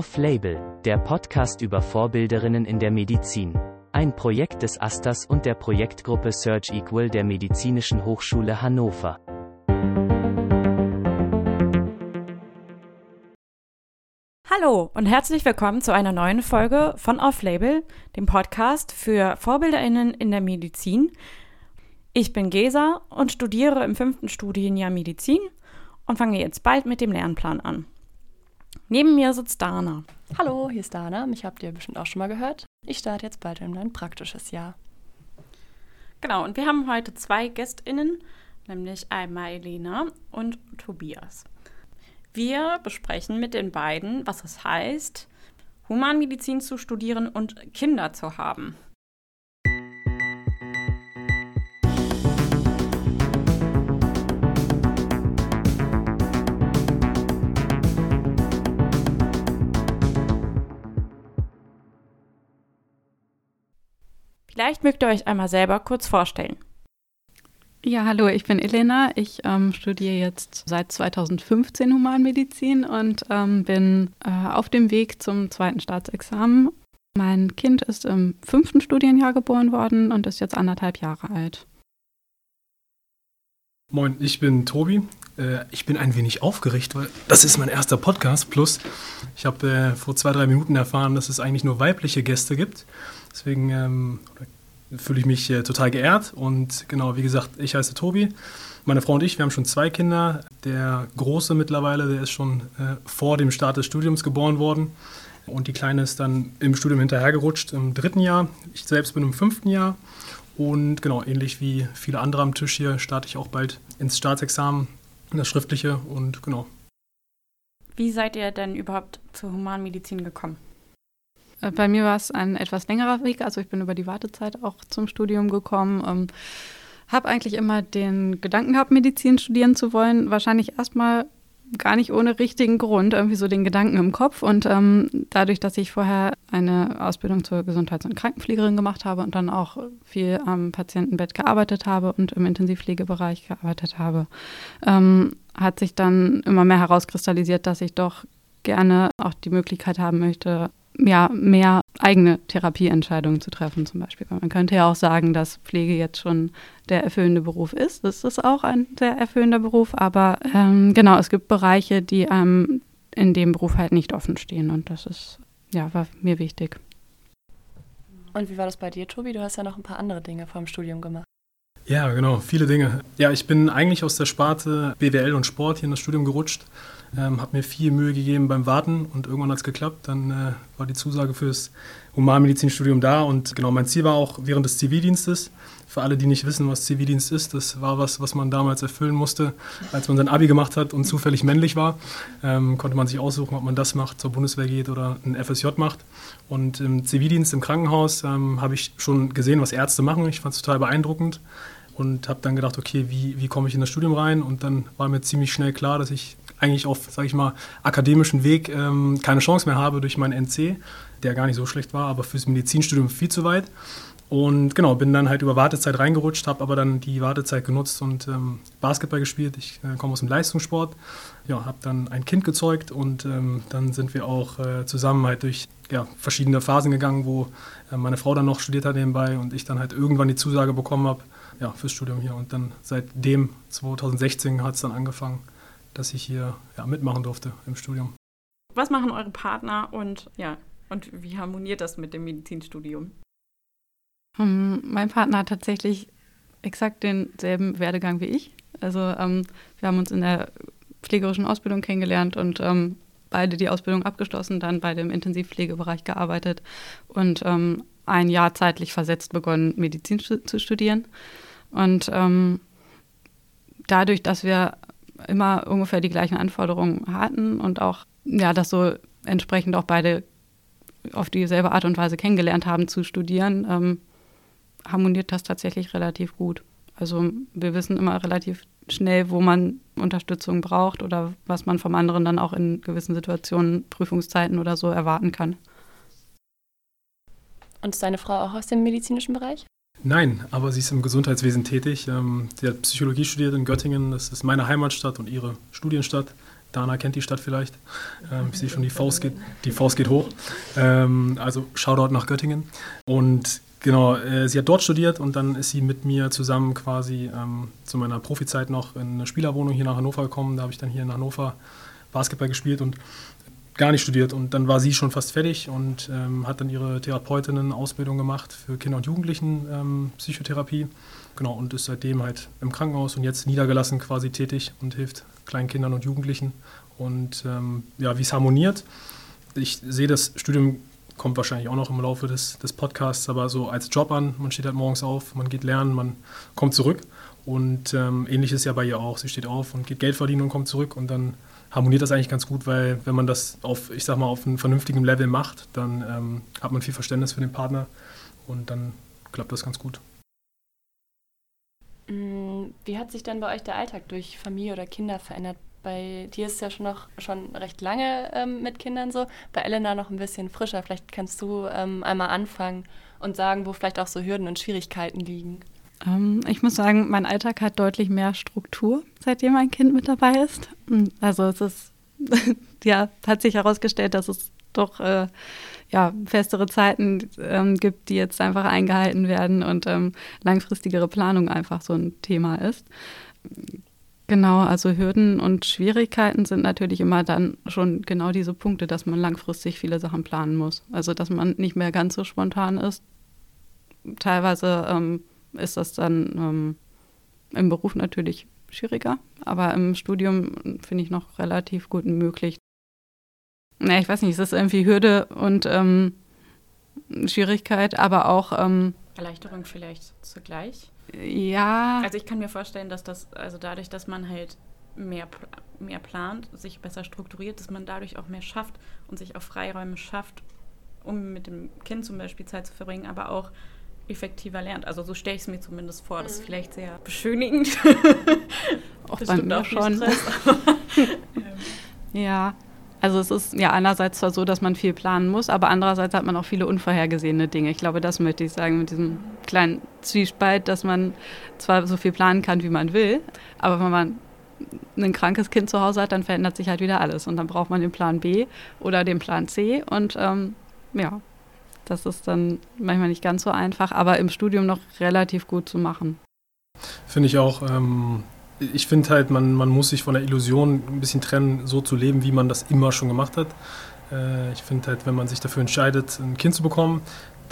Off-Label, der Podcast über Vorbilderinnen in der Medizin. Ein Projekt des Asters und der Projektgruppe Search Equal der Medizinischen Hochschule Hannover. Hallo und herzlich willkommen zu einer neuen Folge von Off-Label, dem Podcast für VorbilderInnen in der Medizin. Ich bin Gesa und studiere im fünften Studienjahr Medizin und fange jetzt bald mit dem Lernplan an. Neben mir sitzt Dana. Hallo, hier ist Dana. Mich habt ihr bestimmt auch schon mal gehört. Ich starte jetzt bald in mein praktisches Jahr. Genau, und wir haben heute zwei GästInnen, nämlich einmal Elena und Tobias. Wir besprechen mit den beiden, was es heißt, Humanmedizin zu studieren und Kinder zu haben. Vielleicht mögt ihr euch einmal selber kurz vorstellen. Ja, hallo, ich bin Elena. Ich ähm, studiere jetzt seit 2015 Humanmedizin und ähm, bin äh, auf dem Weg zum zweiten Staatsexamen. Mein Kind ist im fünften Studienjahr geboren worden und ist jetzt anderthalb Jahre alt. Moin, ich bin Tobi. Äh, ich bin ein wenig aufgeregt, weil das ist mein erster Podcast. Plus, ich habe äh, vor zwei, drei Minuten erfahren, dass es eigentlich nur weibliche Gäste gibt. Deswegen ähm, fühle ich mich äh, total geehrt. Und genau, wie gesagt, ich heiße Tobi. Meine Frau und ich, wir haben schon zwei Kinder. Der Große mittlerweile, der ist schon äh, vor dem Start des Studiums geboren worden. Und die Kleine ist dann im Studium hinterhergerutscht im dritten Jahr. Ich selbst bin im fünften Jahr. Und genau, ähnlich wie viele andere am Tisch hier, starte ich auch bald ins Staatsexamen, das Schriftliche und genau. Wie seid ihr denn überhaupt zur Humanmedizin gekommen? Äh, bei mir war es ein etwas längerer Weg. Also ich bin über die Wartezeit auch zum Studium gekommen. Ähm, habe eigentlich immer den Gedanken gehabt, Medizin studieren zu wollen. Wahrscheinlich erstmal gar nicht ohne richtigen Grund, irgendwie so den Gedanken im Kopf. Und ähm, dadurch, dass ich vorher eine Ausbildung zur Gesundheits- und Krankenpflegerin gemacht habe und dann auch viel am Patientenbett gearbeitet habe und im Intensivpflegebereich gearbeitet habe, ähm, hat sich dann immer mehr herauskristallisiert, dass ich doch gerne auch die Möglichkeit haben möchte, ja, mehr eigene Therapieentscheidungen zu treffen, zum Beispiel. Man könnte ja auch sagen, dass Pflege jetzt schon der erfüllende Beruf ist. Das ist auch ein sehr erfüllender Beruf, aber ähm, genau, es gibt Bereiche, die einem in dem Beruf halt nicht offen stehen und das ist, ja, war mir wichtig. Und wie war das bei dir, Tobi? Du hast ja noch ein paar andere Dinge vor dem Studium gemacht. Ja, genau, viele Dinge. Ja, ich bin eigentlich aus der Sparte BWL und Sport hier in das Studium gerutscht ähm, habe mir viel Mühe gegeben beim Warten und irgendwann hat es geklappt. Dann äh, war die Zusage fürs Humanmedizinstudium da und genau mein Ziel war auch während des Zivildienstes. Für alle, die nicht wissen, was Zivildienst ist, das war was, was man damals erfüllen musste, als man sein Abi gemacht hat und zufällig männlich war. Ähm, konnte man sich aussuchen, ob man das macht, zur Bundeswehr geht oder ein FSJ macht. Und im Zivildienst im Krankenhaus ähm, habe ich schon gesehen, was Ärzte machen. Ich fand es total beeindruckend und habe dann gedacht, okay, wie, wie komme ich in das Studium rein? Und dann war mir ziemlich schnell klar, dass ich eigentlich auf, sage ich mal, akademischen Weg ähm, keine Chance mehr habe durch meinen NC, der gar nicht so schlecht war, aber fürs Medizinstudium viel zu weit. Und genau, bin dann halt über Wartezeit reingerutscht, habe aber dann die Wartezeit genutzt und ähm, Basketball gespielt. Ich äh, komme aus dem Leistungssport, ja, habe dann ein Kind gezeugt und ähm, dann sind wir auch äh, zusammen halt durch ja, verschiedene Phasen gegangen, wo äh, meine Frau dann noch studiert hat nebenbei und ich dann halt irgendwann die Zusage bekommen habe ja, fürs Studium hier. Und dann seitdem, 2016, hat es dann angefangen dass ich hier ja, mitmachen durfte im Studium. Was machen eure Partner und ja, und wie harmoniert das mit dem Medizinstudium? Um, mein Partner hat tatsächlich exakt denselben Werdegang wie ich. Also ähm, wir haben uns in der pflegerischen Ausbildung kennengelernt und ähm, beide die Ausbildung abgeschlossen, dann bei dem Intensivpflegebereich gearbeitet und ähm, ein Jahr zeitlich versetzt begonnen, Medizin zu studieren. Und ähm, dadurch, dass wir immer ungefähr die gleichen Anforderungen hatten und auch, ja, das so entsprechend auch beide auf dieselbe Art und Weise kennengelernt haben zu studieren, ähm, harmoniert das tatsächlich relativ gut. Also wir wissen immer relativ schnell, wo man Unterstützung braucht oder was man vom anderen dann auch in gewissen Situationen, Prüfungszeiten oder so erwarten kann. Und ist deine Frau auch aus dem medizinischen Bereich? Nein, aber sie ist im Gesundheitswesen tätig. Ähm, sie hat Psychologie studiert in Göttingen, das ist meine Heimatstadt und ihre Studienstadt. Dana kennt die Stadt vielleicht. Ähm, ich sehe schon, die Faust geht, die Faust geht hoch. Ähm, also Shoutout nach Göttingen. Und genau, äh, sie hat dort studiert und dann ist sie mit mir zusammen quasi zu meiner Profizeit noch in eine Spielerwohnung hier nach Hannover gekommen. Da habe ich dann hier in Hannover Basketball gespielt und gar nicht studiert. Und dann war sie schon fast fertig und ähm, hat dann ihre Therapeutinnen-Ausbildung gemacht für Kinder- und Jugendlichen ähm, Psychotherapie. Genau, und ist seitdem halt im Krankenhaus und jetzt niedergelassen quasi tätig und hilft kleinen Kindern und Jugendlichen. Und ähm, ja, wie es harmoniert. Ich sehe das Studium kommt wahrscheinlich auch noch im Laufe des, des Podcasts, aber so als Job an. Man steht halt morgens auf, man geht lernen, man kommt zurück. Und ähm, ähnlich ist ja bei ihr auch. Sie steht auf und geht Geld verdienen und kommt zurück und dann harmoniert das eigentlich ganz gut, weil wenn man das auf, ich sag mal, auf einem vernünftigen Level macht, dann ähm, hat man viel Verständnis für den Partner und dann klappt das ganz gut. Mm, wie hat sich dann bei euch der Alltag durch Familie oder Kinder verändert? Bei dir ist es ja schon noch schon recht lange ähm, mit Kindern so, bei Elena noch ein bisschen frischer. Vielleicht kannst du ähm, einmal anfangen und sagen, wo vielleicht auch so Hürden und Schwierigkeiten liegen. Ähm, ich muss sagen, mein Alltag hat deutlich mehr Struktur, seitdem ein Kind mit dabei ist. Also es ist, ja, hat sich herausgestellt, dass es doch äh, ja, festere Zeiten ähm, gibt, die jetzt einfach eingehalten werden und ähm, langfristigere Planung einfach so ein Thema ist. Genau, also Hürden und Schwierigkeiten sind natürlich immer dann schon genau diese Punkte, dass man langfristig viele Sachen planen muss. Also dass man nicht mehr ganz so spontan ist. Teilweise ähm, ist das dann ähm, im Beruf natürlich schwieriger, aber im Studium finde ich noch relativ gut möglich, na, ich weiß nicht, es ist irgendwie Hürde und ähm, Schwierigkeit, aber auch ähm, Erleichterung vielleicht zugleich. Ja. Also ich kann mir vorstellen, dass das, also dadurch, dass man halt mehr, mehr plant, sich besser strukturiert, dass man dadurch auch mehr schafft und sich auch Freiräume schafft, um mit dem Kind zum Beispiel Zeit zu verbringen, aber auch effektiver lernt. Also so stelle ich es mir zumindest vor. Das ist mhm. vielleicht sehr beschönigend. auch bei mir auch schon. Stress. Ja, also es ist ja einerseits zwar so, dass man viel planen muss, aber andererseits hat man auch viele unvorhergesehene Dinge. Ich glaube, das möchte ich sagen mit diesem kleinen Zwiespalt, dass man zwar so viel planen kann, wie man will, aber wenn man ein krankes Kind zu Hause hat, dann verändert sich halt wieder alles und dann braucht man den Plan B oder den Plan C und ähm, ja, das ist dann manchmal nicht ganz so einfach, aber im Studium noch relativ gut zu machen. Finde ich auch. Ähm ich finde halt, man, man muss sich von der Illusion ein bisschen trennen, so zu leben, wie man das immer schon gemacht hat. Äh, ich finde halt, wenn man sich dafür entscheidet, ein Kind zu bekommen,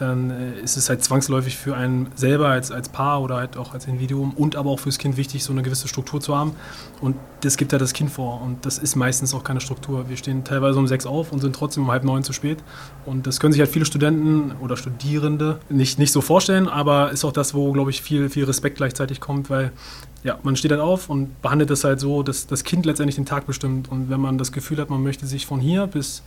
dann äh, ist es halt zwangsläufig für einen selber als, als Paar oder halt auch als Individuum und aber auch fürs Kind wichtig, so eine gewisse Struktur zu haben. Und das gibt ja das Kind vor. Und das ist meistens auch keine Struktur. Wir stehen teilweise um sechs auf und sind trotzdem um halb neun zu spät. Und das können sich halt viele Studenten oder Studierende nicht, nicht so vorstellen, aber ist auch das, wo, glaube ich, viel, viel Respekt gleichzeitig kommt, weil ja, man steht halt auf und behandelt es halt so, dass das Kind letztendlich den Tag bestimmt. Und wenn man das Gefühl hat, man möchte sich von hier bis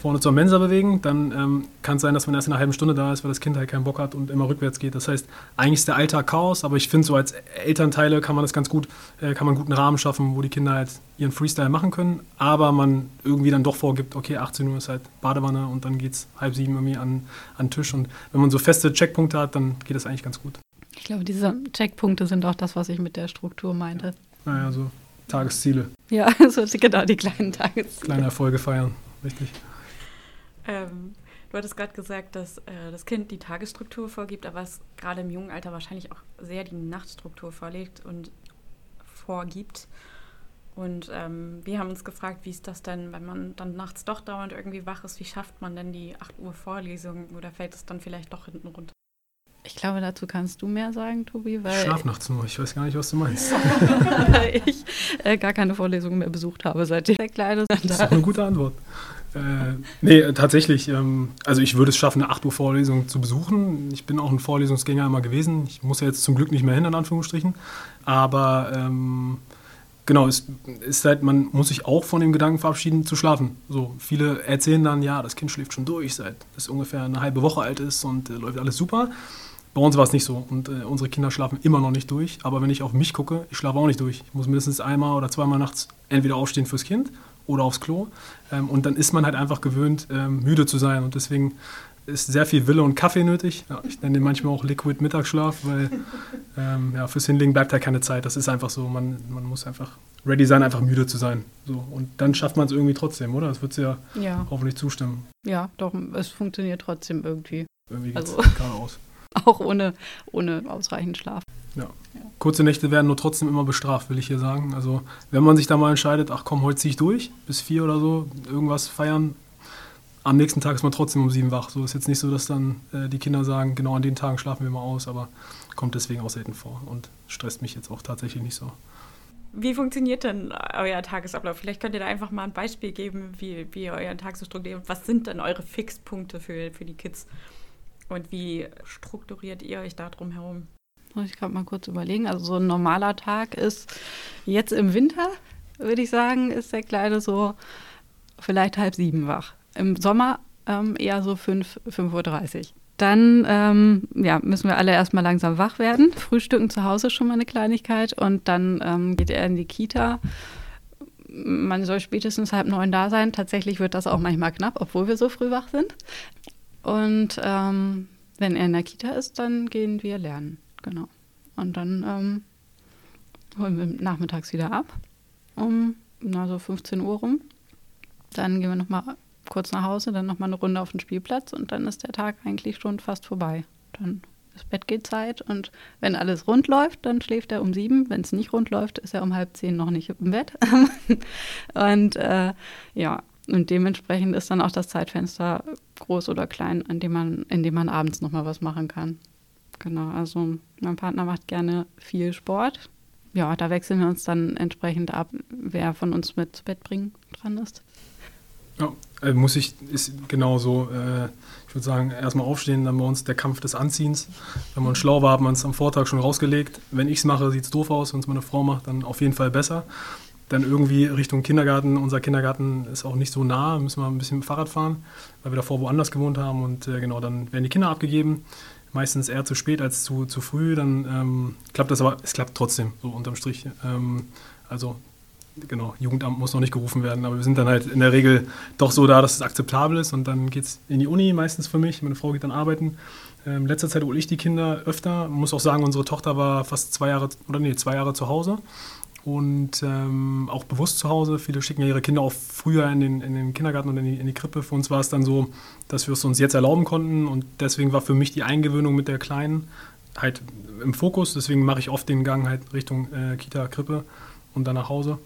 vorne zur Mensa bewegen, dann ähm, kann es sein, dass man erst in einer halben Stunde da ist, weil das Kind halt keinen Bock hat und immer rückwärts geht. Das heißt, eigentlich ist der Alltag Chaos, aber ich finde, so als Elternteile kann man das ganz gut, äh, kann man einen guten Rahmen schaffen, wo die Kinder halt ihren Freestyle machen können, aber man irgendwie dann doch vorgibt, okay, 18 Uhr ist halt Badewanne und dann geht es halb sieben irgendwie an, an den Tisch. Und wenn man so feste Checkpunkte hat, dann geht das eigentlich ganz gut. Ich glaube, diese Checkpunkte sind auch das, was ich mit der Struktur meinte. Naja, so Tagesziele. Ja, so genau die kleinen Tagesziele. Kleine Erfolge feiern, richtig. Ähm, du hattest gerade gesagt, dass äh, das Kind die Tagesstruktur vorgibt, aber es gerade im jungen Alter wahrscheinlich auch sehr die Nachtstruktur vorlegt und vorgibt. Und ähm, wir haben uns gefragt, wie ist das denn, wenn man dann nachts doch dauernd irgendwie wach ist, wie schafft man denn die 8 Uhr Vorlesung oder fällt es dann vielleicht doch hinten runter? Ich glaube, dazu kannst du mehr sagen, Tobi. Weil ich schlaf nachts nur, ich weiß gar nicht, was du meinst. weil ich äh, gar keine Vorlesungen mehr besucht habe, seitdem der Kleine Das ist auch eine gute Antwort. Äh, nee, tatsächlich. Ähm, also ich würde es schaffen, eine 8 Uhr Vorlesung zu besuchen. Ich bin auch ein Vorlesungsgänger immer gewesen. Ich muss ja jetzt zum Glück nicht mehr hin, in Anführungsstrichen. Aber ähm, genau, es ist halt, man muss sich auch von dem Gedanken verabschieden, zu schlafen. So, viele erzählen dann, ja, das Kind schläft schon durch, seit es ungefähr eine halbe Woche alt ist und äh, läuft alles super. Bei uns war es nicht so und äh, unsere Kinder schlafen immer noch nicht durch. Aber wenn ich auf mich gucke, ich schlafe auch nicht durch. Ich muss mindestens einmal oder zweimal nachts entweder aufstehen fürs Kind oder aufs Klo. Ähm, und dann ist man halt einfach gewöhnt, ähm, müde zu sein. Und deswegen ist sehr viel Wille und Kaffee nötig. Ja, ich nenne den manchmal auch Liquid Mittagsschlaf, weil ähm, ja, fürs Hinlegen bleibt halt keine Zeit. Das ist einfach so. Man, man muss einfach ready sein, einfach müde zu sein. So. Und dann schafft man es irgendwie trotzdem, oder? Das wird ja, ja hoffentlich zustimmen. Ja, doch, es funktioniert trotzdem irgendwie. Irgendwie geht es also, geradeaus. Auch ohne, ohne ausreichend Schlaf. Ja. Kurze Nächte werden nur trotzdem immer bestraft, will ich hier sagen. Also wenn man sich da mal entscheidet, ach komm, heute ziehe ich durch, bis vier oder so, irgendwas feiern, am nächsten Tag ist man trotzdem um sieben wach. So ist jetzt nicht so, dass dann äh, die Kinder sagen, genau an den Tagen schlafen wir mal aus, aber kommt deswegen auch selten vor und stresst mich jetzt auch tatsächlich nicht so. Wie funktioniert denn euer Tagesablauf? Vielleicht könnt ihr da einfach mal ein Beispiel geben, wie, wie ihr euren Tag so strukturiert. Was sind denn eure Fixpunkte für, für die Kids? Und wie strukturiert ihr euch da drum herum? Muss ich gerade mal kurz überlegen. Also so ein normaler Tag ist jetzt im Winter, würde ich sagen, ist der Kleine so vielleicht halb sieben wach. Im Sommer ähm, eher so 5, 5.30 Uhr. Dann ähm, ja, müssen wir alle erstmal langsam wach werden. Frühstücken zu Hause schon mal eine Kleinigkeit und dann ähm, geht er in die Kita. Man soll spätestens halb neun da sein. Tatsächlich wird das auch manchmal knapp, obwohl wir so früh wach sind. Und ähm, wenn er in der Kita ist, dann gehen wir lernen. Genau. Und dann ähm, holen wir nachmittags wieder ab, um na, so 15 Uhr rum. Dann gehen wir nochmal kurz nach Hause, dann nochmal eine Runde auf den Spielplatz und dann ist der Tag eigentlich schon fast vorbei. Dann ist Bettgehzeit und wenn alles rund läuft, dann schläft er um sieben. Wenn es nicht rund läuft, ist er um halb zehn noch nicht im Bett. und äh, ja, und dementsprechend ist dann auch das Zeitfenster groß oder klein, an dem man, in dem man abends nochmal was machen kann. Genau, also mein Partner macht gerne viel Sport. Ja, da wechseln wir uns dann entsprechend ab, wer von uns mit zu Bett bringen dran ist. Ja, äh, muss ich, ist genau so. Äh, ich würde sagen, erstmal aufstehen, dann bei uns der Kampf des Anziehens. Wenn man schlau war, hat man es am Vortag schon rausgelegt. Wenn ich es mache, sieht es doof aus. Wenn es meine Frau macht, dann auf jeden Fall besser. Dann irgendwie Richtung Kindergarten. Unser Kindergarten ist auch nicht so nah, müssen wir ein bisschen mit dem Fahrrad fahren, weil wir davor woanders gewohnt haben. Und äh, genau, dann werden die Kinder abgegeben. Meistens eher zu spät als zu, zu früh. Dann ähm, klappt das aber, es klappt trotzdem, so unterm Strich. Ähm, also genau, Jugendamt muss noch nicht gerufen werden, aber wir sind dann halt in der Regel doch so da, dass es akzeptabel ist und dann geht es in die Uni meistens für mich. Meine Frau geht dann arbeiten. Ähm, letzter Zeit hole ich die Kinder öfter. Man muss auch sagen, unsere Tochter war fast zwei Jahre oder nee, zwei Jahre zu Hause und ähm, auch bewusst zu Hause. Viele schicken ja ihre Kinder auch früher in den, in den Kindergarten und in die, in die Krippe. Für uns war es dann so, dass wir es uns jetzt erlauben konnten und deswegen war für mich die Eingewöhnung mit der Kleinen halt im Fokus. Deswegen mache ich oft den Gang halt Richtung äh, Kita, Krippe und dann nach Hause.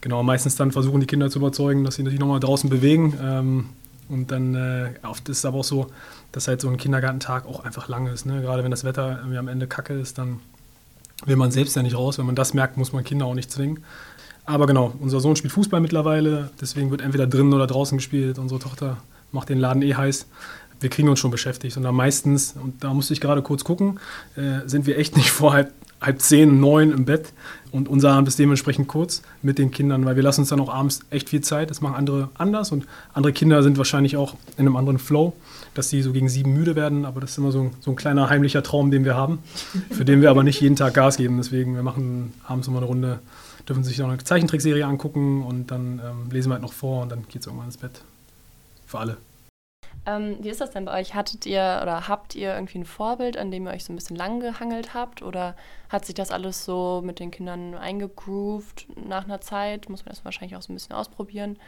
Genau, meistens dann versuchen die Kinder zu überzeugen, dass sie sich nochmal draußen bewegen. Ähm, und dann äh, oft ist es aber auch so, dass halt so ein Kindergartentag auch einfach lang ist. Ne? Gerade wenn das Wetter am Ende kacke ist, dann will man selbst ja nicht raus. Wenn man das merkt, muss man Kinder auch nicht zwingen. Aber genau, unser Sohn spielt Fußball mittlerweile, deswegen wird entweder drinnen oder draußen gespielt. Unsere Tochter macht den Laden eh heiß. Wir kriegen uns schon beschäftigt und dann meistens, und da musste ich gerade kurz gucken, äh, sind wir echt nicht vor halb halb zehn, neun im Bett und unser Abend ist dementsprechend kurz mit den Kindern, weil wir lassen uns dann auch abends echt viel Zeit. Das machen andere anders und andere Kinder sind wahrscheinlich auch in einem anderen Flow, dass sie so gegen sieben müde werden, aber das ist immer so ein, so ein kleiner heimlicher Traum, den wir haben, für den wir aber nicht jeden Tag Gas geben. Deswegen, wir machen abends immer eine Runde, dürfen sich noch eine Zeichentrickserie angucken und dann ähm, lesen wir halt noch vor und dann geht es irgendwann ins Bett. Für alle. Ähm, wie ist das denn bei euch? Hattet ihr oder habt ihr irgendwie ein Vorbild, an dem ihr euch so ein bisschen lang gehangelt habt? Oder hat sich das alles so mit den Kindern eingegroovt nach einer Zeit? Muss man das wahrscheinlich auch so ein bisschen ausprobieren?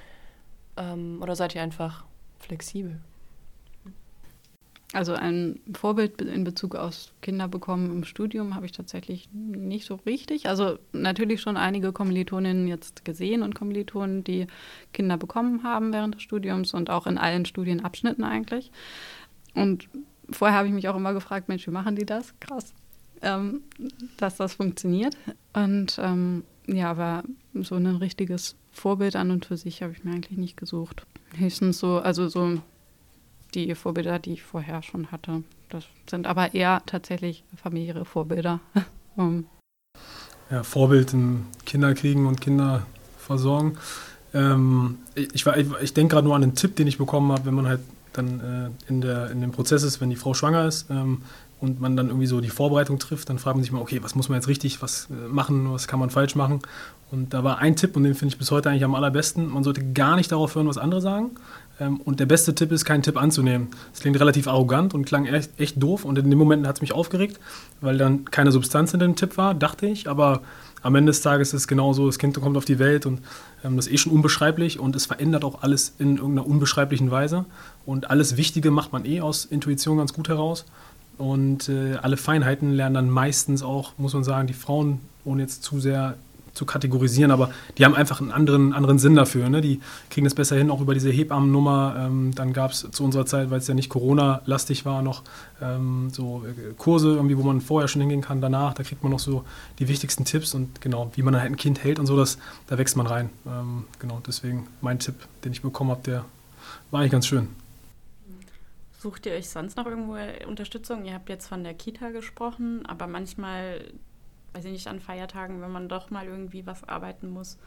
Ähm, oder seid ihr einfach flexibel? Also ein Vorbild in Bezug auf Kinder bekommen im Studium habe ich tatsächlich nicht so richtig. Also natürlich schon einige Kommilitoninnen jetzt gesehen und Kommilitonen, die Kinder bekommen haben während des Studiums und auch in allen Studienabschnitten eigentlich. Und vorher habe ich mich auch immer gefragt, Mensch, wie machen die das? Krass, ähm, dass das funktioniert. Und ähm, ja, aber so ein richtiges Vorbild an und für sich habe ich mir eigentlich nicht gesucht. Höchstens so, also so die Vorbilder, die ich vorher schon hatte. Das sind aber eher tatsächlich familiäre Vorbilder. um. Ja, Vorbild in Kinder kriegen und Kinder versorgen. Ähm, ich, ich, ich denke gerade nur an einen Tipp, den ich bekommen habe, wenn man halt dann äh, in, der, in dem Prozess ist, wenn die Frau schwanger ist ähm, und man dann irgendwie so die Vorbereitung trifft, dann fragt man sich mal, okay, was muss man jetzt richtig was äh, machen, was kann man falsch machen. Und da war ein Tipp, und den finde ich bis heute eigentlich am allerbesten, man sollte gar nicht darauf hören, was andere sagen. Ähm, und der beste Tipp ist, keinen Tipp anzunehmen. Das klingt relativ arrogant und klang echt, echt doof. Und in dem Moment hat es mich aufgeregt, weil dann keine Substanz in dem Tipp war, dachte ich. Aber am Ende des Tages ist es genauso, das Kind kommt auf die Welt und ähm, das ist eh schon unbeschreiblich und es verändert auch alles in irgendeiner unbeschreiblichen Weise. Und alles Wichtige macht man eh aus Intuition ganz gut heraus. Und äh, alle Feinheiten lernen dann meistens auch, muss man sagen, die Frauen, ohne jetzt zu sehr zu kategorisieren, aber die haben einfach einen anderen, anderen Sinn dafür. Ne? Die kriegen das besser hin, auch über diese Hebammennummer. Ähm, dann gab es zu unserer Zeit, weil es ja nicht Corona-lastig war, noch ähm, so äh, Kurse, irgendwie, wo man vorher schon hingehen kann, danach. Da kriegt man noch so die wichtigsten Tipps und genau, wie man halt ein Kind hält und so, das, da wächst man rein. Ähm, genau, deswegen mein Tipp, den ich bekommen habe, der war eigentlich ganz schön. Sucht ihr euch sonst noch irgendwo Unterstützung? Ihr habt jetzt von der Kita gesprochen, aber manchmal weiß ich nicht, an Feiertagen, wenn man doch mal irgendwie was arbeiten muss,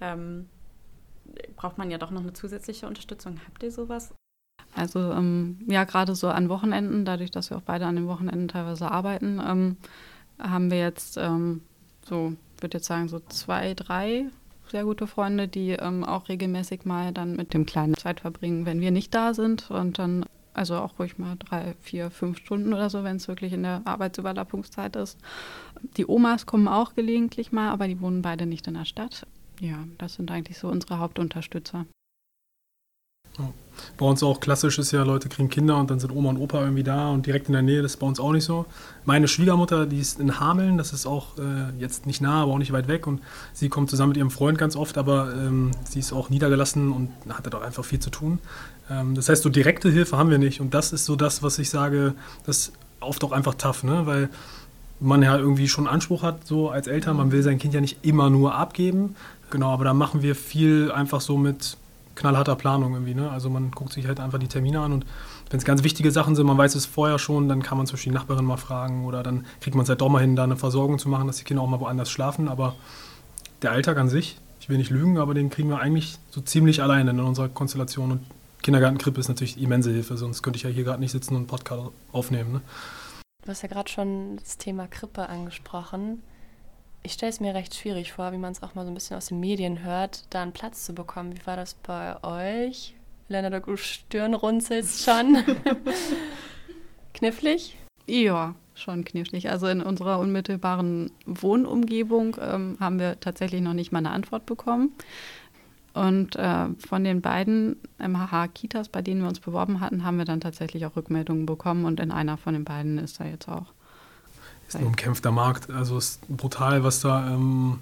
ähm, braucht man ja doch noch eine zusätzliche Unterstützung. Habt ihr sowas? Also ähm, ja, gerade so an Wochenenden, dadurch, dass wir auch beide an den Wochenenden teilweise arbeiten, ähm, haben wir jetzt ähm, so, ich würde jetzt sagen, so zwei, drei sehr gute Freunde, die ähm, auch regelmäßig mal dann mit dem Kleinen Zeit verbringen, wenn wir nicht da sind und dann also auch ruhig mal drei, vier, fünf Stunden oder so, wenn es wirklich in der Arbeitsüberlappungszeit ist. Die Omas kommen auch gelegentlich mal, aber die wohnen beide nicht in der Stadt. Ja, das sind eigentlich so unsere Hauptunterstützer. Bei uns auch klassisch ist ja, Leute kriegen Kinder und dann sind Oma und Opa irgendwie da und direkt in der Nähe, das ist bei uns auch nicht so. Meine Schwiegermutter, die ist in Hameln, das ist auch äh, jetzt nicht nah, aber auch nicht weit weg und sie kommt zusammen mit ihrem Freund ganz oft, aber ähm, sie ist auch niedergelassen und hatte dort einfach viel zu tun. Ähm, das heißt, so direkte Hilfe haben wir nicht und das ist so das, was ich sage, das ist oft auch einfach tough, ne? weil man ja irgendwie schon Anspruch hat, so als Eltern, man will sein Kind ja nicht immer nur abgeben, genau, aber da machen wir viel einfach so mit knallharter Planung irgendwie. Ne? Also man guckt sich halt einfach die Termine an und wenn es ganz wichtige Sachen sind, man weiß es vorher schon, dann kann man Beispiel die Nachbarin mal fragen oder dann kriegt man es halt doch mal hin, da eine Versorgung zu machen, dass die Kinder auch mal woanders schlafen. Aber der Alltag an sich, ich will nicht lügen, aber den kriegen wir eigentlich so ziemlich alleine in unserer Konstellation. Und Kindergartenkrippe ist natürlich immense Hilfe, sonst könnte ich ja hier gerade nicht sitzen und einen Podcast aufnehmen. Ne? Du hast ja gerade schon das Thema Krippe angesprochen ich stelle es mir recht schwierig vor, wie man es auch mal so ein bisschen aus den Medien hört, da einen Platz zu bekommen. Wie war das bei euch? Lena, du Stirn runzelst schon. knifflig? Ja, schon knifflig. Also in unserer unmittelbaren Wohnumgebung ähm, haben wir tatsächlich noch nicht mal eine Antwort bekommen. Und äh, von den beiden MHH-Kitas, bei denen wir uns beworben hatten, haben wir dann tatsächlich auch Rückmeldungen bekommen. Und in einer von den beiden ist er jetzt auch ist ein umkämpfter Markt. Also es ist brutal, was da ähm,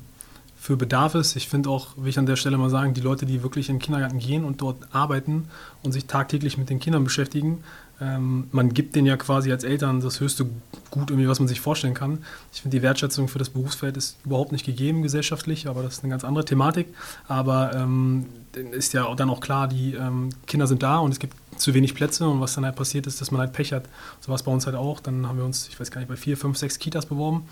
für Bedarf ist. Ich finde auch, will ich an der Stelle mal sagen, die Leute, die wirklich in den Kindergarten gehen und dort arbeiten und sich tagtäglich mit den Kindern beschäftigen, ähm, man gibt denen ja quasi als Eltern das höchste Gut, irgendwie, was man sich vorstellen kann. Ich finde, die Wertschätzung für das Berufsfeld ist überhaupt nicht gegeben gesellschaftlich, aber das ist eine ganz andere Thematik. Aber ähm, ist ja dann auch klar, die ähm, Kinder sind da und es gibt zu wenig Plätze und was dann halt passiert ist, dass man halt Pech hat. So war es bei uns halt auch. Dann haben wir uns, ich weiß gar nicht, bei vier, fünf, sechs Kitas beworben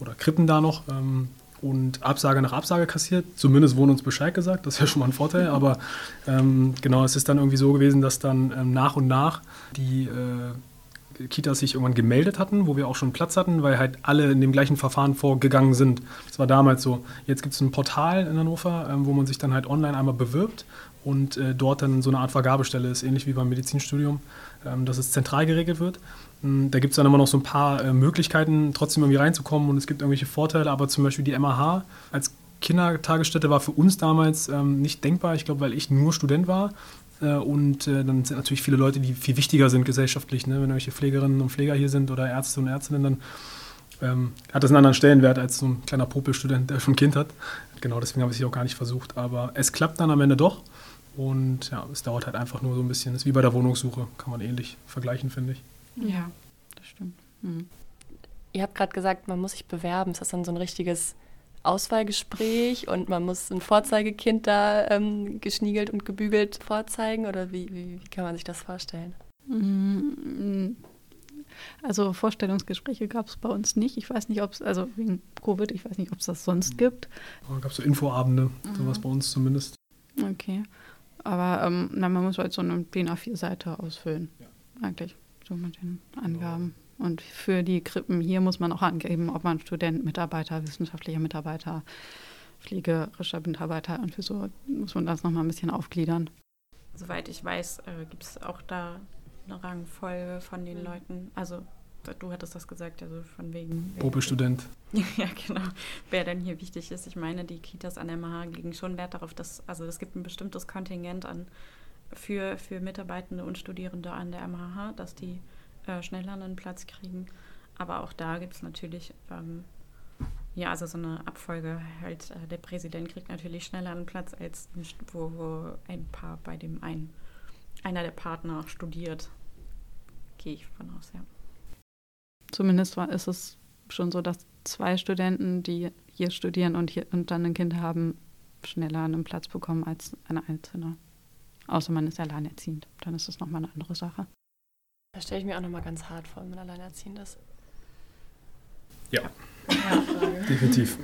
oder Krippen da noch ähm, und Absage nach Absage kassiert. Zumindest wurde uns Bescheid gesagt, das ist ja schon mal ein Vorteil. Aber ähm, genau, es ist dann irgendwie so gewesen, dass dann ähm, nach und nach die äh, Kitas sich irgendwann gemeldet hatten, wo wir auch schon Platz hatten, weil halt alle in dem gleichen Verfahren vorgegangen sind. Das war damals so. Jetzt gibt es ein Portal in Hannover, ähm, wo man sich dann halt online einmal bewirbt und äh, dort dann so eine Art Vergabestelle ist, ähnlich wie beim Medizinstudium, ähm, dass es zentral geregelt wird. Ähm, da gibt es dann immer noch so ein paar äh, Möglichkeiten, trotzdem irgendwie reinzukommen und es gibt irgendwelche Vorteile, aber zum Beispiel die MAH als Kindertagesstätte war für uns damals ähm, nicht denkbar, ich glaube, weil ich nur Student war. Äh, und äh, dann sind natürlich viele Leute, die viel wichtiger sind gesellschaftlich. Ne? Wenn irgendwelche Pflegerinnen und Pfleger hier sind oder Ärzte und Ärztinnen, dann ähm, hat das einen anderen Stellenwert als so ein kleiner Popelstudent, der schon ein Kind hat. Genau, deswegen habe ich es auch gar nicht versucht. Aber es klappt dann am Ende doch. Und ja, es dauert halt einfach nur so ein bisschen. Das ist wie bei der Wohnungssuche, kann man ähnlich vergleichen, finde ich. Ja, das stimmt. Mhm. Ihr habt gerade gesagt, man muss sich bewerben. Ist das dann so ein richtiges Auswahlgespräch und man muss ein Vorzeigekind da ähm, geschniegelt und gebügelt vorzeigen? Oder wie, wie, wie kann man sich das vorstellen? Mhm. Also Vorstellungsgespräche gab es bei uns nicht. Ich weiß nicht, ob es, also wegen Covid, ich weiß nicht, ob es das sonst gibt. Da gab es so Infoabende, mhm. sowas bei uns zumindest. Okay. Aber ähm, na, man muss halt so eine DIN A4-Seite ausfüllen. Ja. Eigentlich, so mit den Angaben. Und für die Krippen hier muss man auch angeben, ob man Student, Mitarbeiter, wissenschaftlicher Mitarbeiter, pflegerischer Mitarbeiter und für so muss man das nochmal ein bisschen aufgliedern. Soweit ich weiß, äh, gibt es auch da eine Rangfolge von den mhm. Leuten. Also du hattest das gesagt, also von wegen. Popelstudent. ja, genau. Wer denn hier wichtig ist. Ich meine, die Kitas an der MH legen schon Wert darauf, dass, also es gibt ein bestimmtes Kontingent an für, für Mitarbeitende und Studierende an der MHH, dass die äh, schneller einen Platz kriegen. Aber auch da gibt es natürlich, ähm, ja, also so eine Abfolge. Halt, äh, der Präsident kriegt natürlich schneller einen Platz, als wo, wo ein Paar bei dem ein, einer der Partner studiert. Gehe ich von aus, ja. Zumindest war, ist es schon so, dass zwei Studenten, die hier studieren und, hier, und dann ein Kind haben, schneller einen Platz bekommen als eine Einzelne. Außer man ist alleinerziehend. Dann ist das nochmal eine andere Sache. Da stelle ich mir auch nochmal ganz hart vor, wenn man alleinerziehend ist. Ja, ja definitiv.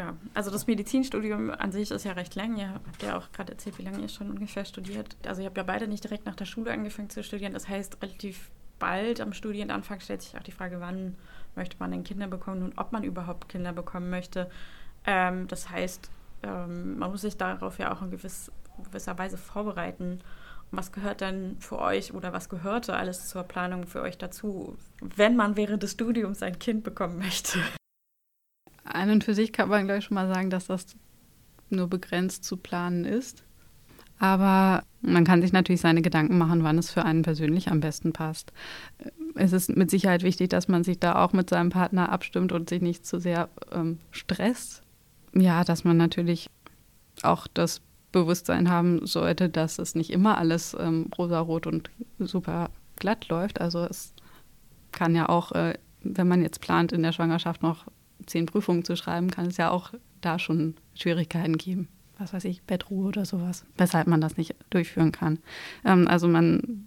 Ja, also das Medizinstudium an sich ist ja recht lang. Ihr habt ja auch gerade erzählt, wie lange ihr schon ungefähr studiert. Also ihr habt ja beide nicht direkt nach der Schule angefangen zu studieren. Das heißt, relativ bald am Studienanfang stellt sich auch die Frage, wann möchte man denn Kinder bekommen und ob man überhaupt Kinder bekommen möchte. Ähm, das heißt, ähm, man muss sich darauf ja auch in gewiss, gewisser Weise vorbereiten. Und was gehört denn für euch oder was gehörte alles zur Planung für euch dazu, wenn man während des Studiums ein Kind bekommen möchte? An und für sich kann man gleich schon mal sagen, dass das nur begrenzt zu planen ist. Aber man kann sich natürlich seine Gedanken machen, wann es für einen persönlich am besten passt. Es ist mit Sicherheit wichtig, dass man sich da auch mit seinem Partner abstimmt und sich nicht zu sehr ähm, stresst. Ja, dass man natürlich auch das Bewusstsein haben sollte, dass es nicht immer alles ähm, rosarot und super glatt läuft. Also es kann ja auch, äh, wenn man jetzt plant, in der Schwangerschaft noch zehn Prüfungen zu schreiben, kann es ja auch da schon Schwierigkeiten geben was weiß ich, Bettruhe oder sowas, weshalb man das nicht durchführen kann. Ähm, also man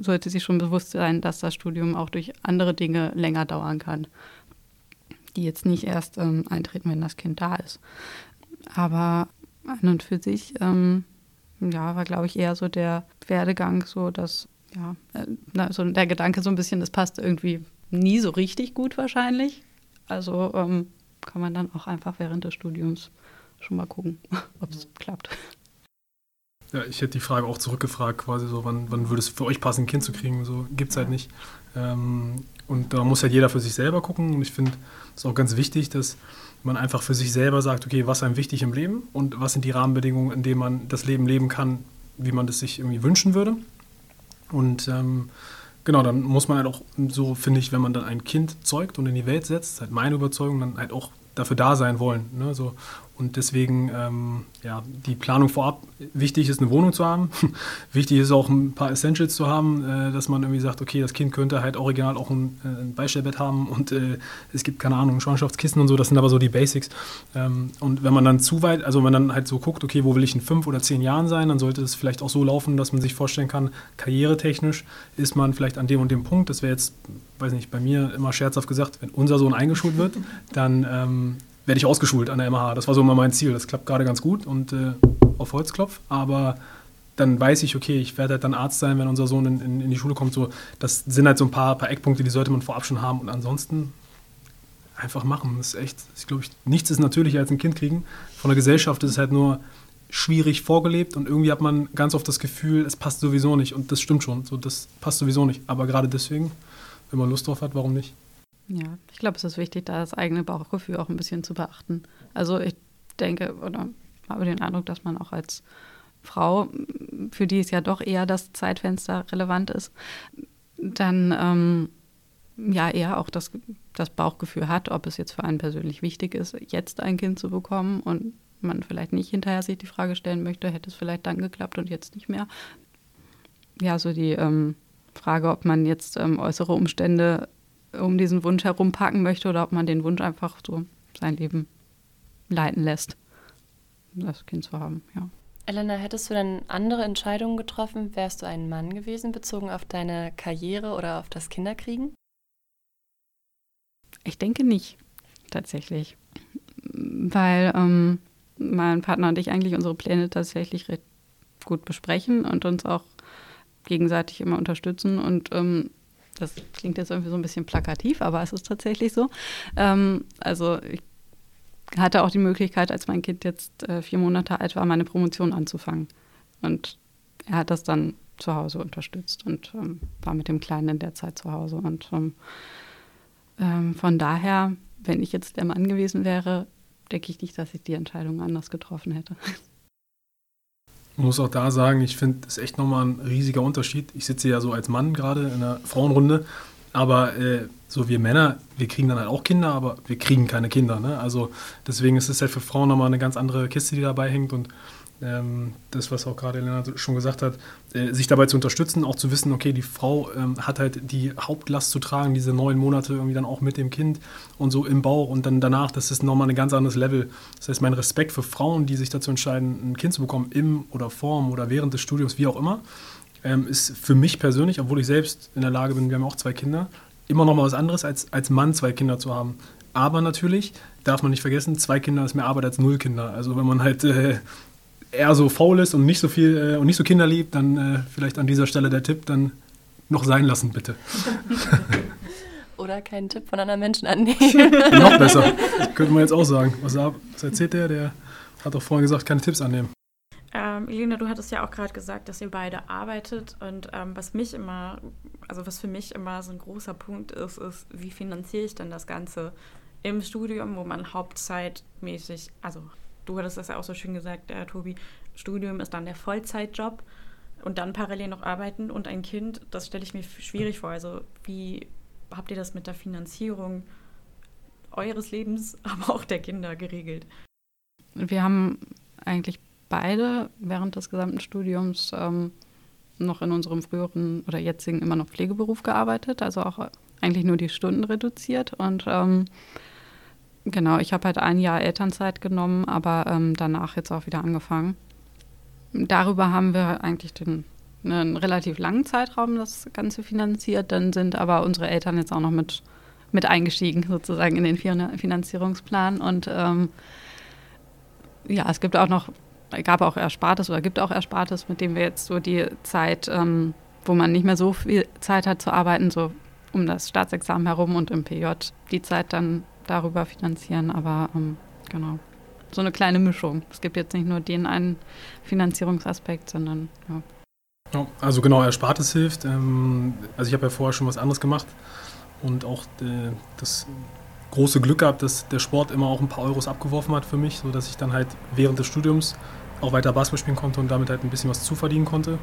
sollte sich schon bewusst sein, dass das Studium auch durch andere Dinge länger dauern kann, die jetzt nicht erst ähm, eintreten, wenn das Kind da ist. Aber an und für sich, ähm, ja, war glaube ich eher so der Werdegang, so dass, ja, äh, also der Gedanke so ein bisschen, das passt irgendwie nie so richtig gut wahrscheinlich. Also ähm, kann man dann auch einfach während des Studiums schon mal gucken, ob es klappt. Ja, ich hätte die Frage auch zurückgefragt, quasi so, wann, wann würde es für euch passen, ein Kind zu kriegen? So gibt es halt nicht. Ähm, und da muss halt jeder für sich selber gucken. Und ich finde es auch ganz wichtig, dass man einfach für sich selber sagt, okay, was ist einem wichtig im Leben und was sind die Rahmenbedingungen, in denen man das Leben leben kann, wie man das sich irgendwie wünschen würde. Und ähm, genau, dann muss man halt auch so, finde ich, wenn man dann ein Kind zeugt und in die Welt setzt, ist halt meine Überzeugung, dann halt auch dafür da sein wollen. Ne? So, und deswegen, ähm, ja, die Planung vorab, wichtig ist eine Wohnung zu haben. wichtig ist auch ein paar Essentials zu haben, äh, dass man irgendwie sagt, okay, das Kind könnte halt original auch ein, äh, ein Beistellbett haben und äh, es gibt, keine Ahnung, Schwangerschaftskissen und so, das sind aber so die Basics. Ähm, und wenn man dann zu weit, also wenn man dann halt so guckt, okay, wo will ich in fünf oder zehn Jahren sein, dann sollte es vielleicht auch so laufen, dass man sich vorstellen kann, karrieretechnisch ist man vielleicht an dem und dem Punkt. Das wäre jetzt, weiß nicht, bei mir immer scherzhaft gesagt, wenn unser Sohn eingeschult wird, dann ähm, werde ich ausgeschult an der MH. Das war so immer mein Ziel. Das klappt gerade ganz gut und äh, auf Holzklopf. Aber dann weiß ich, okay, ich werde halt dann Arzt sein, wenn unser Sohn in, in, in die Schule kommt. So, das sind halt so ein paar, paar Eckpunkte, die sollte man vorab schon haben. Und ansonsten einfach machen. Das ist echt, ich glaube, nichts ist natürlicher als ein Kind kriegen. Von der Gesellschaft ist es halt nur schwierig vorgelebt und irgendwie hat man ganz oft das Gefühl, es passt sowieso nicht. Und das stimmt schon. So, das passt sowieso nicht. Aber gerade deswegen, wenn man Lust drauf hat, warum nicht? Ja, ich glaube, es ist wichtig, da das eigene Bauchgefühl auch ein bisschen zu beachten. Also ich denke oder habe den Eindruck, dass man auch als Frau, für die es ja doch eher das Zeitfenster relevant ist, dann ähm, ja eher auch das, das Bauchgefühl hat, ob es jetzt für einen persönlich wichtig ist, jetzt ein Kind zu bekommen und man vielleicht nicht hinterher sich die Frage stellen möchte, hätte es vielleicht dann geklappt und jetzt nicht mehr. Ja, so die ähm, Frage, ob man jetzt ähm, äußere Umstände um diesen Wunsch herumpacken möchte oder ob man den Wunsch einfach so sein Leben leiten lässt, das Kind zu haben, ja. Elena, hättest du denn andere Entscheidungen getroffen? Wärst du ein Mann gewesen, bezogen auf deine Karriere oder auf das Kinderkriegen? Ich denke nicht, tatsächlich. Weil ähm, mein Partner und ich eigentlich unsere Pläne tatsächlich recht gut besprechen und uns auch gegenseitig immer unterstützen. Und ähm, das klingt jetzt irgendwie so ein bisschen plakativ, aber es ist tatsächlich so. Ähm, also ich hatte auch die Möglichkeit, als mein Kind jetzt äh, vier Monate alt war, meine Promotion anzufangen. Und er hat das dann zu Hause unterstützt und ähm, war mit dem Kleinen in der Zeit zu Hause. Und ähm, ähm, von daher, wenn ich jetzt der Mann gewesen wäre, denke ich nicht, dass ich die Entscheidung anders getroffen hätte. Ich muss auch da sagen, ich finde es echt nochmal ein riesiger Unterschied. Ich sitze ja so als Mann gerade in einer Frauenrunde, aber äh, so wir Männer, wir kriegen dann halt auch Kinder, aber wir kriegen keine Kinder. Ne? Also deswegen ist es halt für Frauen nochmal eine ganz andere Kiste, die dabei hängt und das, was auch gerade Elena schon gesagt hat, äh, sich dabei zu unterstützen, auch zu wissen, okay, die Frau ähm, hat halt die Hauptlast zu tragen, diese neun Monate irgendwie dann auch mit dem Kind und so im Bauch und dann danach, das ist nochmal ein ganz anderes Level. Das heißt, mein Respekt für Frauen, die sich dazu entscheiden, ein Kind zu bekommen, im oder vorm oder während des Studiums, wie auch immer, ähm, ist für mich persönlich, obwohl ich selbst in der Lage bin, wir haben auch zwei Kinder, immer noch mal was anderes, als als Mann zwei Kinder zu haben. Aber natürlich darf man nicht vergessen, zwei Kinder ist mehr Arbeit als null Kinder. Also wenn man halt äh, eher so faul ist und nicht so viel äh, und nicht so kinderlieb, dann äh, vielleicht an dieser Stelle der Tipp, dann noch sein lassen, bitte. Oder keinen Tipp von anderen Menschen annehmen. noch besser. Das könnte man jetzt auch sagen. Was, was erzählt der? Der hat doch vorhin gesagt, keine Tipps annehmen. Ähm, Elena, du hattest ja auch gerade gesagt, dass ihr beide arbeitet und ähm, was mich immer, also was für mich immer so ein großer Punkt ist, ist, wie finanziere ich denn das Ganze im Studium, wo man hauptzeitmäßig, also du hattest das ja auch so schön gesagt, äh, Tobi, Studium ist dann der Vollzeitjob und dann parallel noch arbeiten und ein Kind, das stelle ich mir schwierig vor. Also wie habt ihr das mit der Finanzierung eures Lebens, aber auch der Kinder geregelt? Wir haben eigentlich beide während des gesamten Studiums ähm, noch in unserem früheren oder jetzigen immer noch Pflegeberuf gearbeitet, also auch eigentlich nur die Stunden reduziert und ähm, Genau, ich habe halt ein Jahr Elternzeit genommen, aber ähm, danach jetzt auch wieder angefangen. Darüber haben wir eigentlich den, einen relativ langen Zeitraum das Ganze finanziert. Dann sind aber unsere Eltern jetzt auch noch mit, mit eingestiegen, sozusagen in den Finanzierungsplan. Und ähm, ja, es gibt auch noch, gab auch Erspartes oder gibt auch Erspartes, mit dem wir jetzt so die Zeit, ähm, wo man nicht mehr so viel Zeit hat zu arbeiten, so um das Staatsexamen herum und im PJ, die Zeit dann darüber finanzieren, aber ähm, genau. So eine kleine Mischung. Es gibt jetzt nicht nur den einen Finanzierungsaspekt, sondern ja. ja also genau, Erspartes hilft. Ähm, also ich habe ja vorher schon was anderes gemacht und auch äh, das große Glück gehabt, dass der Sport immer auch ein paar Euros abgeworfen hat für mich, sodass ich dann halt während des Studiums auch weiter Basketball spielen konnte und damit halt ein bisschen was zuverdienen konnte.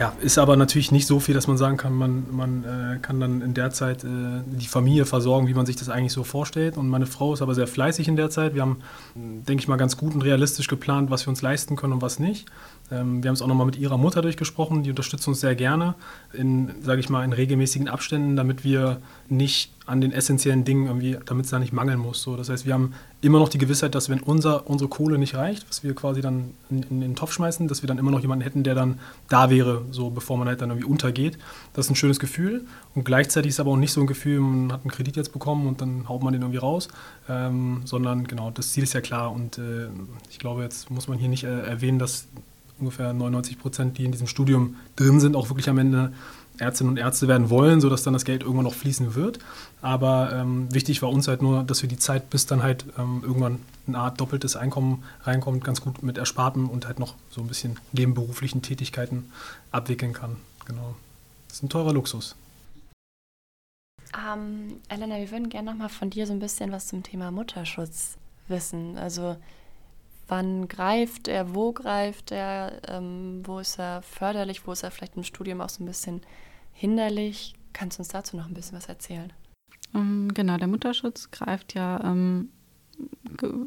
Ja, ist aber natürlich nicht so viel, dass man sagen kann, man, man äh, kann dann in der Zeit äh, die Familie versorgen, wie man sich das eigentlich so vorstellt. Und meine Frau ist aber sehr fleißig in der Zeit. Wir haben, denke ich mal, ganz gut und realistisch geplant, was wir uns leisten können und was nicht. Ähm, wir haben es auch nochmal mit ihrer Mutter durchgesprochen, die unterstützt uns sehr gerne in, sage ich mal, in regelmäßigen Abständen, damit wir nicht an den essentiellen Dingen irgendwie, damit es da nicht mangeln muss. So, das heißt, wir haben immer noch die Gewissheit, dass wenn unser, unsere Kohle nicht reicht, was wir quasi dann in, in, den Topf schmeißen, dass wir dann immer noch jemanden hätten, der dann da wäre, so bevor man halt dann irgendwie untergeht. Das ist ein schönes Gefühl und gleichzeitig ist aber auch nicht so ein Gefühl, man hat einen Kredit jetzt bekommen und dann haut man den irgendwie raus, ähm, sondern genau, das Ziel ist ja klar und äh, ich glaube, jetzt muss man hier nicht äh, erwähnen, dass ungefähr 99 Prozent, die in diesem Studium drin sind, auch wirklich am Ende Ärztinnen und Ärzte werden wollen, sodass dann das Geld irgendwann noch fließen wird. Aber ähm, wichtig war uns halt nur, dass wir die Zeit, bis dann halt ähm, irgendwann eine Art doppeltes Einkommen reinkommt, ganz gut mit Ersparten und halt noch so ein bisschen nebenberuflichen Tätigkeiten abwickeln kann. Genau. Das ist ein teurer Luxus. Ähm, Elena, wir würden gerne noch mal von dir so ein bisschen was zum Thema Mutterschutz wissen. Also wann greift er, wo greift er, ähm, wo ist er förderlich, wo ist er vielleicht im Studium auch so ein bisschen hinderlich. Kannst du uns dazu noch ein bisschen was erzählen? Ähm, genau, der Mutterschutz greift ja ähm,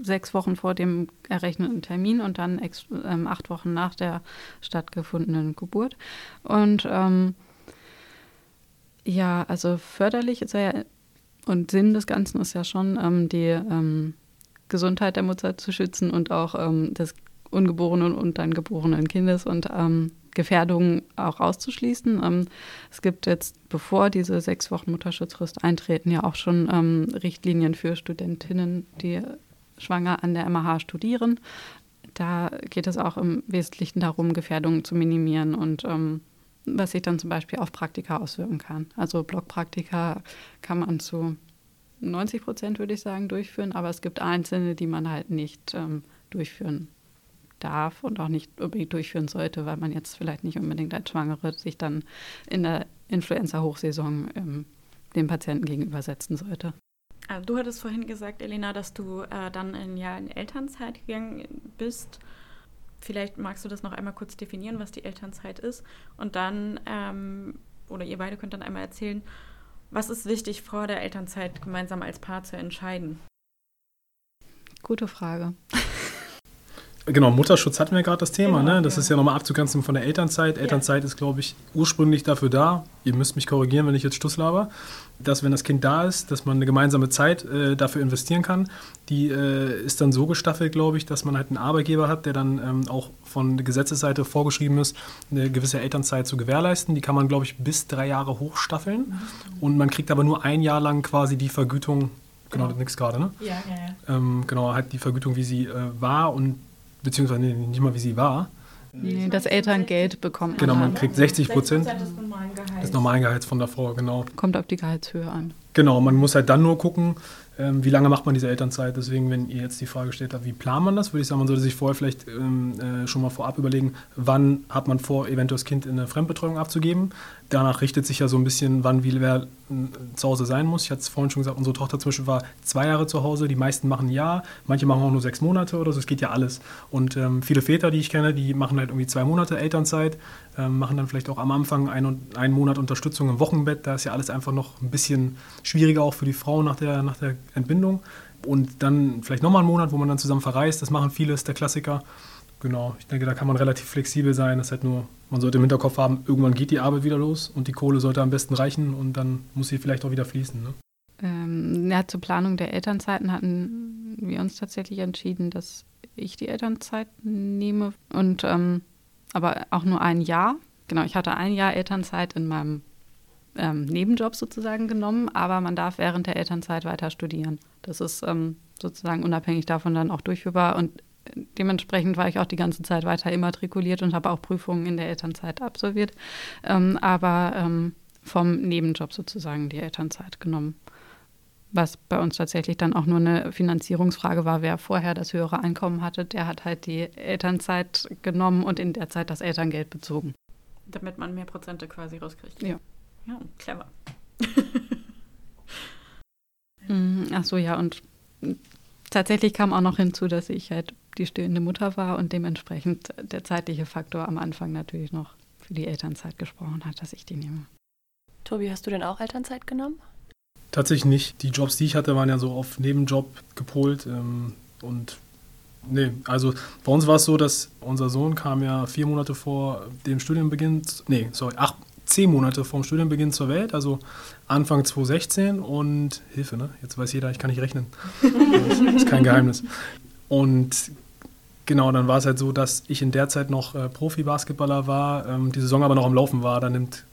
sechs Wochen vor dem errechneten Termin und dann ex, ähm, acht Wochen nach der stattgefundenen Geburt. Und ähm, ja, also förderlich ist er ja und Sinn des Ganzen ist ja schon, ähm, die Gesundheit der Mutter zu schützen und auch ähm, des ungeborenen und dann geborenen Kindes und ähm, Gefährdungen auch auszuschließen. Ähm, es gibt jetzt, bevor diese sechs Wochen Mutterschutzfrist eintreten, ja auch schon ähm, Richtlinien für Studentinnen, die schwanger an der MH studieren, da geht es auch im Wesentlichen darum, Gefährdungen zu minimieren und ähm, was sich dann zum Beispiel auf Praktika auswirken kann. Also Blockpraktika kann man zu 90 Prozent, würde ich sagen, durchführen, aber es gibt einzelne, die man halt nicht ähm, durchführen darf und auch nicht unbedingt durchführen sollte, weil man jetzt vielleicht nicht unbedingt als Schwangere sich dann in der Influenza-Hochsaison ähm, dem Patienten gegenübersetzen sollte. Also du hattest vorhin gesagt, Elena, dass du äh, dann ein Jahr in Elternzeit gegangen bist. Vielleicht magst du das noch einmal kurz definieren, was die Elternzeit ist. Und dann, ähm, oder ihr beide könnt dann einmal erzählen, was ist wichtig vor der Elternzeit gemeinsam als Paar zu entscheiden? Gute Frage. Genau, Mutterschutz hatten wir gerade das Thema. Genau, ne? Das ja. ist ja nochmal abzugrenzen von der Elternzeit. Ja. Elternzeit ist, glaube ich, ursprünglich dafür da, ihr müsst mich korrigieren, wenn ich jetzt Stuss laber, dass wenn das Kind da ist, dass man eine gemeinsame Zeit äh, dafür investieren kann. Die äh, ist dann so gestaffelt, glaube ich, dass man halt einen Arbeitgeber hat, der dann ähm, auch von der Gesetzesseite vorgeschrieben ist, eine gewisse Elternzeit zu gewährleisten. Die kann man, glaube ich, bis drei Jahre hochstaffeln. Mhm. Und man kriegt aber nur ein Jahr lang quasi die Vergütung, genau, genau. nix gerade, ne? Ja, ja, ja. Ähm, genau, halt die Vergütung, wie sie äh, war und beziehungsweise nicht mal wie sie war. Nee, das Elterngeld bekommt man. Genau, man kriegt 60 Prozent des normalen Gehalts von der Frau, genau. Kommt auf die Gehaltshöhe an. Genau, man muss halt dann nur gucken, ähm, wie lange macht man diese Elternzeit? Deswegen, wenn ihr jetzt die Frage stellt habt, wie plant man das, würde ich sagen, man sollte sich vorher vielleicht ähm, äh, schon mal vorab überlegen, wann hat man vor, eventuell das Kind in eine Fremdbetreuung abzugeben. Danach richtet sich ja so ein bisschen, wann wie wer äh, zu Hause sein muss. Ich hatte es vorhin schon gesagt, unsere Tochter zum Beispiel war zwei Jahre zu Hause, die meisten machen ein Jahr, manche machen auch nur sechs Monate oder so, es geht ja alles. Und ähm, viele Väter, die ich kenne, die machen halt irgendwie zwei Monate Elternzeit, ähm, machen dann vielleicht auch am Anfang ein, einen Monat Unterstützung im Wochenbett. Da ist ja alles einfach noch ein bisschen schwieriger auch für die Frau nach der, nach der Entbindung. Und dann vielleicht nochmal einen Monat, wo man dann zusammen verreist. Das machen viele, ist der Klassiker. Genau, ich denke, da kann man relativ flexibel sein. Das ist halt nur, man sollte im Hinterkopf haben, irgendwann geht die Arbeit wieder los und die Kohle sollte am besten reichen und dann muss sie vielleicht auch wieder fließen. Ne? Ähm, ja, zur Planung der Elternzeiten hatten wir uns tatsächlich entschieden, dass ich die Elternzeit nehme und ähm, aber auch nur ein Jahr. Genau, ich hatte ein Jahr Elternzeit in meinem ähm, Nebenjob sozusagen genommen, aber man darf während der Elternzeit weiter studieren. Das ist ähm, sozusagen unabhängig davon dann auch durchführbar und dementsprechend war ich auch die ganze Zeit weiter immatrikuliert und habe auch Prüfungen in der Elternzeit absolviert, ähm, aber ähm, vom Nebenjob sozusagen die Elternzeit genommen. Was bei uns tatsächlich dann auch nur eine Finanzierungsfrage war, wer vorher das höhere Einkommen hatte, der hat halt die Elternzeit genommen und in der Zeit das Elterngeld bezogen. Damit man mehr Prozente quasi rauskriegt. Ja. Ja, clever. Mhm, ach so, ja, und tatsächlich kam auch noch hinzu, dass ich halt die stillende Mutter war und dementsprechend der zeitliche Faktor am Anfang natürlich noch für die Elternzeit gesprochen hat, dass ich die nehme. Tobi, hast du denn auch Elternzeit genommen? Tatsächlich nicht. Die Jobs, die ich hatte, waren ja so auf Nebenjob gepolt. Ähm, und nee, also bei uns war es so, dass unser Sohn kam ja vier Monate vor dem Studienbeginn, nee, sorry, acht, zehn Monate vor dem Studienbeginn zur Welt, also Anfang 2016 und Hilfe, ne? Jetzt weiß jeder, ich kann nicht rechnen. das ist kein Geheimnis. Und genau, dann war es halt so, dass ich in der Zeit noch äh, Profi-Basketballer war, ähm, die Saison aber noch am Laufen war. Da nimmt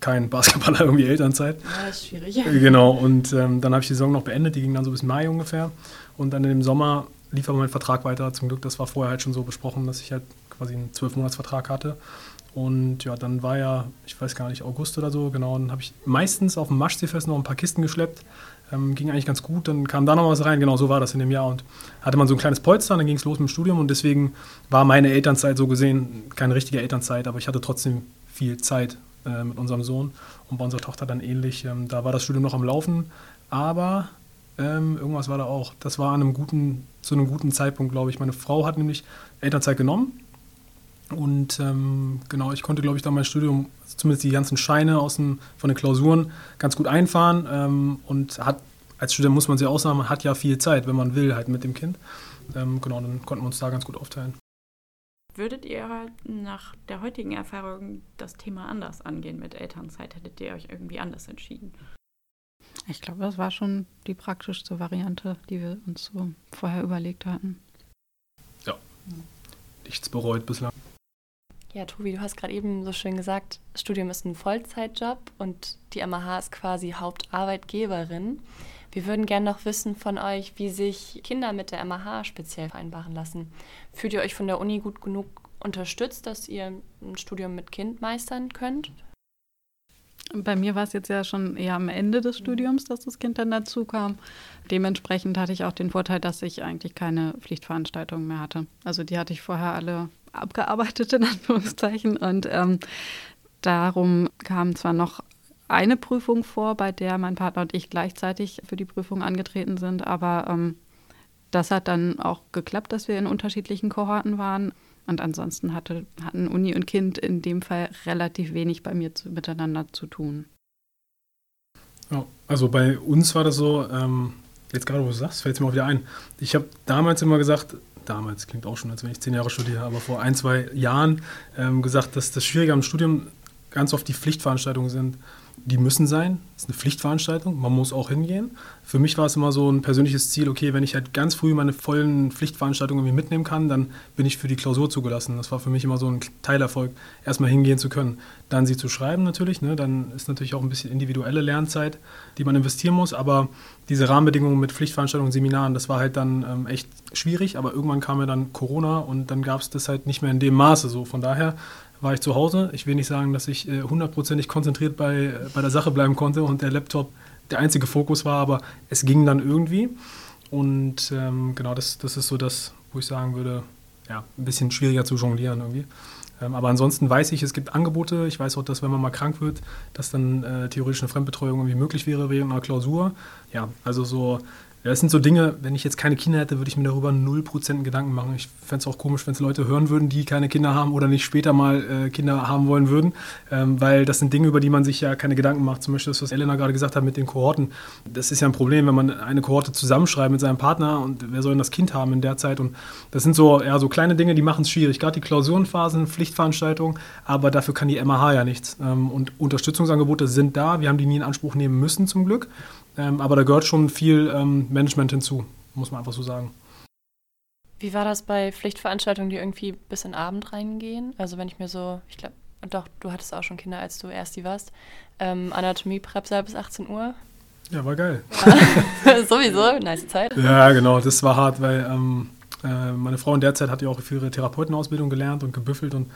kein Basketballer irgendwie Elternzeit. Ja, ist schwierig. Genau, und ähm, dann habe ich die Saison noch beendet, die ging dann so bis Mai ungefähr. Und dann im Sommer lief aber mein Vertrag weiter. Zum Glück, das war vorher halt schon so besprochen, dass ich halt quasi einen Zwölfmonatsvertrag hatte. Und ja, dann war ja, ich weiß gar nicht, August oder so, genau, dann habe ich meistens auf dem Maschseefest noch ein paar Kisten geschleppt. Ähm, ging eigentlich ganz gut, dann kam da noch was rein, genau so war das in dem Jahr. Und hatte man so ein kleines Polster, dann ging es los mit dem Studium und deswegen war meine Elternzeit so gesehen keine richtige Elternzeit, aber ich hatte trotzdem viel Zeit äh, mit unserem Sohn und bei unserer Tochter dann ähnlich. Ähm, da war das Studium noch am Laufen, aber ähm, irgendwas war da auch. Das war an einem guten, zu einem guten Zeitpunkt, glaube ich. Meine Frau hat nämlich Elternzeit genommen und ähm, genau, ich konnte, glaube ich, dann mein Studium, zumindest die ganzen Scheine aus dem, von den Klausuren, ganz gut einfahren. Ähm, und hat, als Student muss man sich auch sagen, man hat ja viel Zeit, wenn man will, halt mit dem Kind. Ähm, genau, dann konnten wir uns da ganz gut aufteilen. Würdet ihr nach der heutigen Erfahrung das Thema anders angehen mit Elternzeit? Hättet ihr euch irgendwie anders entschieden? Ich glaube, das war schon die praktischste Variante, die wir uns so vorher überlegt hatten. Ja, nichts bereut bislang. Ja, Tobi, du hast gerade eben so schön gesagt, Studium ist ein Vollzeitjob und die MAH ist quasi Hauptarbeitgeberin. Wir würden gerne noch wissen von euch, wie sich Kinder mit der MAH speziell vereinbaren lassen. Fühlt ihr euch von der Uni gut genug unterstützt, dass ihr ein Studium mit Kind meistern könnt? Bei mir war es jetzt ja schon eher am Ende des Studiums, dass das Kind dann dazu kam. Dementsprechend hatte ich auch den Vorteil, dass ich eigentlich keine Pflichtveranstaltungen mehr hatte. Also die hatte ich vorher alle abgearbeitet, in Anführungszeichen. Und ähm, darum kam zwar noch eine Prüfung vor, bei der mein Partner und ich gleichzeitig für die Prüfung angetreten sind, aber ähm, das hat dann auch geklappt, dass wir in unterschiedlichen Kohorten waren. Und ansonsten hatte, hatten Uni und Kind in dem Fall relativ wenig bei mir zu, miteinander zu tun. Also bei uns war das so, ähm, jetzt gerade wo du sagst, fällt es mir auch wieder ein. Ich habe damals immer gesagt, damals klingt auch schon, als wenn ich zehn Jahre studiere, aber vor ein, zwei Jahren ähm, gesagt, dass das Schwierige am Studium ganz oft die Pflichtveranstaltungen sind die müssen sein. Das ist eine Pflichtveranstaltung. Man muss auch hingehen. Für mich war es immer so ein persönliches Ziel, okay, wenn ich halt ganz früh meine vollen Pflichtveranstaltungen irgendwie mitnehmen kann, dann bin ich für die Klausur zugelassen. Das war für mich immer so ein Teilerfolg, erstmal hingehen zu können. Dann sie zu schreiben natürlich, ne? dann ist natürlich auch ein bisschen individuelle Lernzeit, die man investieren muss. Aber diese Rahmenbedingungen mit Pflichtveranstaltungen, Seminaren, das war halt dann ähm, echt schwierig. Aber irgendwann kam ja dann Corona und dann gab es das halt nicht mehr in dem Maße. So von daher war ich zu Hause. Ich will nicht sagen, dass ich äh, hundertprozentig konzentriert bei, äh, bei der Sache bleiben konnte und der Laptop der einzige Fokus war, aber es ging dann irgendwie. Und ähm, genau, das, das ist so das, wo ich sagen würde, ja, ein bisschen schwieriger zu jonglieren irgendwie. Ähm, aber ansonsten weiß ich, es gibt Angebote. Ich weiß auch, dass wenn man mal krank wird, dass dann äh, theoretisch eine Fremdbetreuung irgendwie möglich wäre während einer Klausur. Ja, also so ja, das sind so Dinge, wenn ich jetzt keine Kinder hätte, würde ich mir darüber 0% Gedanken machen. Ich fände es auch komisch, wenn es Leute hören würden, die keine Kinder haben oder nicht später mal äh, Kinder haben wollen würden, ähm, weil das sind Dinge, über die man sich ja keine Gedanken macht. Zum Beispiel das, was Elena gerade gesagt hat mit den Kohorten. Das ist ja ein Problem, wenn man eine Kohorte zusammenschreibt mit seinem Partner und wer soll denn das Kind haben in der Zeit? Und das sind so, ja, so kleine Dinge, die machen es schwierig. Gerade die Klausurenphasen, Pflichtveranstaltungen, aber dafür kann die MAH ja nichts. Ähm, und Unterstützungsangebote sind da. Wir haben die nie in Anspruch nehmen müssen, zum Glück. Ähm, aber da gehört schon viel ähm, Management hinzu, muss man einfach so sagen. Wie war das bei Pflichtveranstaltungen, die irgendwie bis in den Abend reingehen? Also wenn ich mir so, ich glaube, doch, du hattest auch schon Kinder, als du erst die warst. Ähm, Anatomie Prepsa bis 18 Uhr. Ja, war geil. Sowieso, nice Zeit. Ja, genau, das war hart, weil ähm, äh, meine Frau in der Zeit hat ja auch für ihre Therapeutenausbildung gelernt und gebüffelt und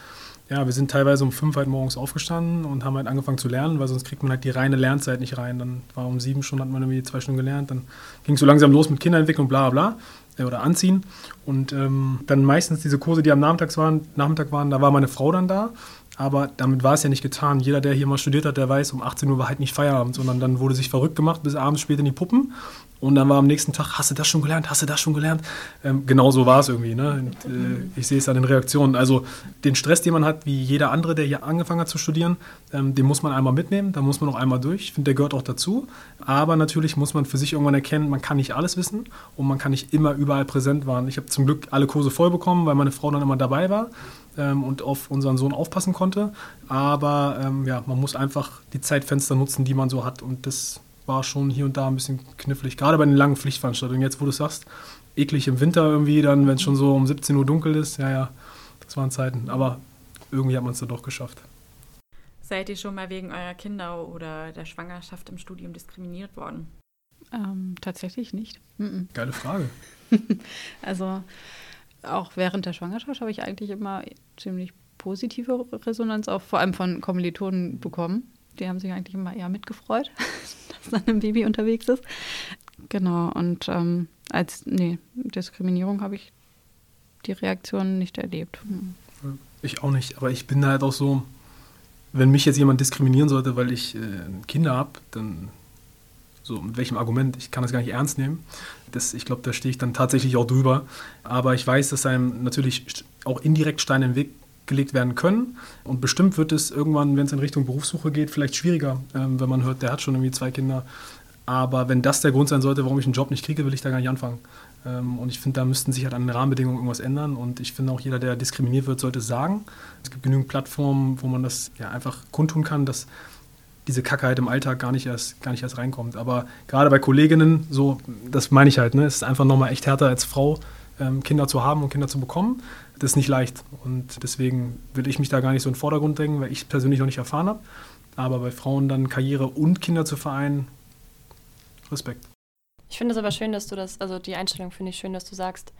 ja, wir sind teilweise um fünf halt morgens aufgestanden und haben halt angefangen zu lernen, weil sonst kriegt man halt die reine Lernzeit nicht rein. Dann war um sieben Stunden, hat man irgendwie zwei Stunden gelernt. Dann ging es so langsam los mit Kinderentwicklung, bla bla äh, oder Anziehen. Und ähm, dann meistens diese Kurse, die am Nachmittag waren, Nachmittag waren, da war meine Frau dann da. Aber damit war es ja nicht getan. Jeder, der hier mal studiert hat, der weiß, um 18 Uhr war halt nicht Feierabend, sondern dann wurde sich verrückt gemacht bis abends spät in die Puppen. Und dann war am nächsten Tag, hast du das schon gelernt, hast du das schon gelernt? Ähm, genau so war es irgendwie. Ne? Und, äh, ich sehe es an den Reaktionen. Also den Stress, den man hat, wie jeder andere, der hier angefangen hat zu studieren, ähm, den muss man einmal mitnehmen, da muss man auch einmal durch. Ich finde, der gehört auch dazu. Aber natürlich muss man für sich irgendwann erkennen, man kann nicht alles wissen und man kann nicht immer überall präsent sein. Ich habe zum Glück alle Kurse voll bekommen, weil meine Frau dann immer dabei war ähm, und auf unseren Sohn aufpassen konnte. Aber ähm, ja, man muss einfach die Zeitfenster nutzen, die man so hat. Und das war schon hier und da ein bisschen knifflig. Gerade bei den langen Pflichtveranstaltungen. Jetzt, wo du sagst, eklig im Winter irgendwie, dann, wenn es schon so um 17 Uhr dunkel ist, ja, ja, das waren Zeiten. Aber irgendwie hat man es dann doch geschafft. Seid ihr schon mal wegen eurer Kinder oder der Schwangerschaft im Studium diskriminiert worden? Ähm, tatsächlich nicht. Mhm. Geile Frage. also auch während der Schwangerschaft habe ich eigentlich immer ziemlich positive Resonanz auch vor allem von Kommilitonen bekommen. Die haben sich eigentlich immer eher mitgefreut, dass dann ein Baby unterwegs ist. Genau, und ähm, als, nee, Diskriminierung habe ich die Reaktion nicht erlebt. Hm. Ich auch nicht, aber ich bin halt auch so, wenn mich jetzt jemand diskriminieren sollte, weil ich äh, Kinder habe, dann so mit welchem Argument? Ich kann das gar nicht ernst nehmen. Das, ich glaube, da stehe ich dann tatsächlich auch drüber. Aber ich weiß, dass einem natürlich auch indirekt Steine im Weg gelegt werden können. Und bestimmt wird es irgendwann, wenn es in Richtung Berufssuche geht, vielleicht schwieriger, ähm, wenn man hört, der hat schon irgendwie zwei Kinder. Aber wenn das der Grund sein sollte, warum ich einen Job nicht kriege, will ich da gar nicht anfangen. Ähm, und ich finde, da müssten sich halt an den Rahmenbedingungen irgendwas ändern. Und ich finde auch, jeder, der diskriminiert wird, sollte es sagen. Es gibt genügend Plattformen, wo man das ja einfach kundtun kann, dass diese Kacke halt im Alltag gar nicht erst, gar nicht erst reinkommt. Aber gerade bei Kolleginnen, so, das meine ich halt, ne, es ist einfach nochmal echt härter als Frau, ähm, Kinder zu haben und Kinder zu bekommen das ist nicht leicht. Und deswegen will ich mich da gar nicht so in den Vordergrund drängen, weil ich persönlich noch nicht erfahren habe. Aber bei Frauen dann Karriere und Kinder zu vereinen, Respekt. Ich finde es aber schön, dass du das, also die Einstellung finde ich schön, dass du sagst,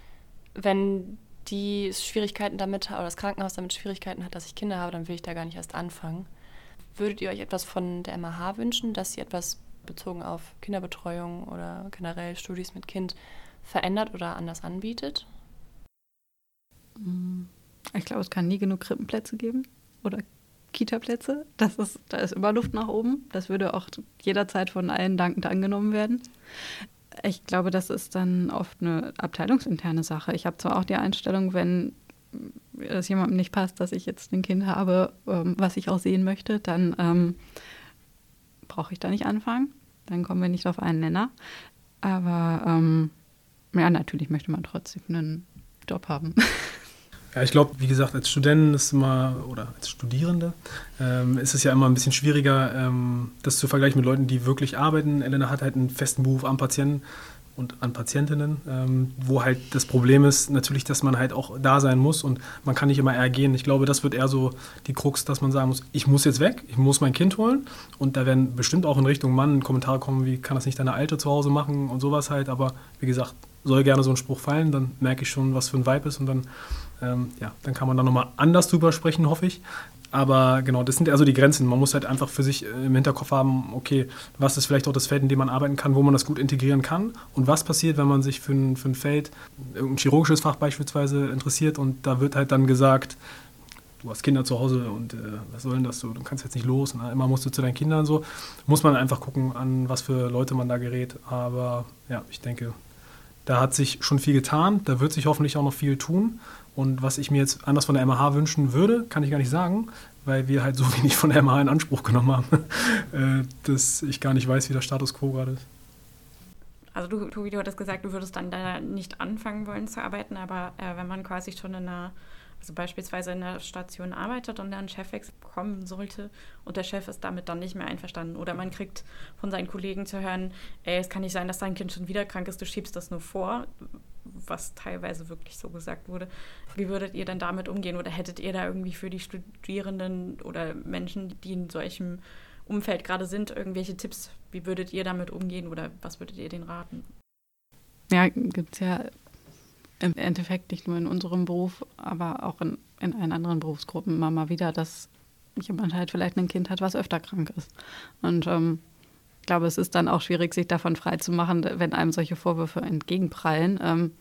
wenn die Schwierigkeiten damit oder das Krankenhaus damit Schwierigkeiten hat, dass ich Kinder habe, dann will ich da gar nicht erst anfangen. Würdet ihr euch etwas von der MAH wünschen, dass sie etwas bezogen auf Kinderbetreuung oder generell Studis mit Kind verändert oder anders anbietet? Mm, ich glaube, es kann nie genug Krippenplätze geben oder Kita-Plätze. Das ist, da ist immer Luft nach oben. Das würde auch jederzeit von allen dankend angenommen werden. Ich glaube, das ist dann oft eine abteilungsinterne Sache. Ich habe zwar auch die Einstellung, wenn es jemandem nicht passt, dass ich jetzt ein Kind habe, ähm, was ich auch sehen möchte, dann ähm, brauche ich da nicht anfangen. Dann kommen wir nicht auf einen Nenner. Aber ähm, ja, natürlich möchte man trotzdem einen Job haben. Ja, ich glaube, wie gesagt, als Student ist immer, oder als Studierende, ähm, ist es ja immer ein bisschen schwieriger, ähm, das zu vergleichen mit Leuten, die wirklich arbeiten. Elena hat halt einen festen Beruf am Patienten und an Patientinnen, ähm, wo halt das Problem ist natürlich, dass man halt auch da sein muss und man kann nicht immer eher gehen. Ich glaube, das wird eher so die Krux, dass man sagen muss, ich muss jetzt weg, ich muss mein Kind holen und da werden bestimmt auch in Richtung Mann Kommentare kommen, wie kann das nicht deine Alte zu Hause machen und sowas halt, aber wie gesagt, soll gerne so ein Spruch fallen, dann merke ich schon, was für ein Vibe ist und dann, ähm, ja, dann kann man da nochmal anders drüber sprechen, hoffe ich. Aber genau, das sind also die Grenzen. Man muss halt einfach für sich äh, im Hinterkopf haben, okay, was ist vielleicht auch das Feld, in dem man arbeiten kann, wo man das gut integrieren kann und was passiert, wenn man sich für ein, für ein Feld, irgendein chirurgisches Fach beispielsweise interessiert und da wird halt dann gesagt, du hast Kinder zu Hause und äh, was soll denn das so, du kannst jetzt nicht los, na, immer musst du zu deinen Kindern so. Muss man einfach gucken, an was für Leute man da gerät. Aber ja, ich denke, da hat sich schon viel getan, da wird sich hoffentlich auch noch viel tun. Und was ich mir jetzt anders von der MH wünschen würde, kann ich gar nicht sagen, weil wir halt so wenig von der MH in Anspruch genommen haben, äh, dass ich gar nicht weiß, wie der Status quo gerade ist. Also du, Tobi, du hattest gesagt, du würdest dann da nicht anfangen wollen zu arbeiten, aber äh, wenn man quasi schon in einer also beispielsweise in der Station arbeitet und dann Chefwechsel kommen sollte und der Chef ist damit dann nicht mehr einverstanden. Oder man kriegt von seinen Kollegen zu hören, ey, es kann nicht sein, dass dein Kind schon wieder krank ist, du schiebst das nur vor, was teilweise wirklich so gesagt wurde. Wie würdet ihr dann damit umgehen? Oder hättet ihr da irgendwie für die Studierenden oder Menschen, die in solchem Umfeld gerade sind, irgendwelche Tipps? Wie würdet ihr damit umgehen oder was würdet ihr denen raten? Ja, gibt es ja im Endeffekt nicht nur in unserem Beruf, aber auch in, in allen anderen Berufsgruppen immer mal wieder, dass jemand halt vielleicht ein Kind hat, was öfter krank ist. Und ähm, ich glaube, es ist dann auch schwierig, sich davon freizumachen, wenn einem solche Vorwürfe entgegenprallen. Ähm,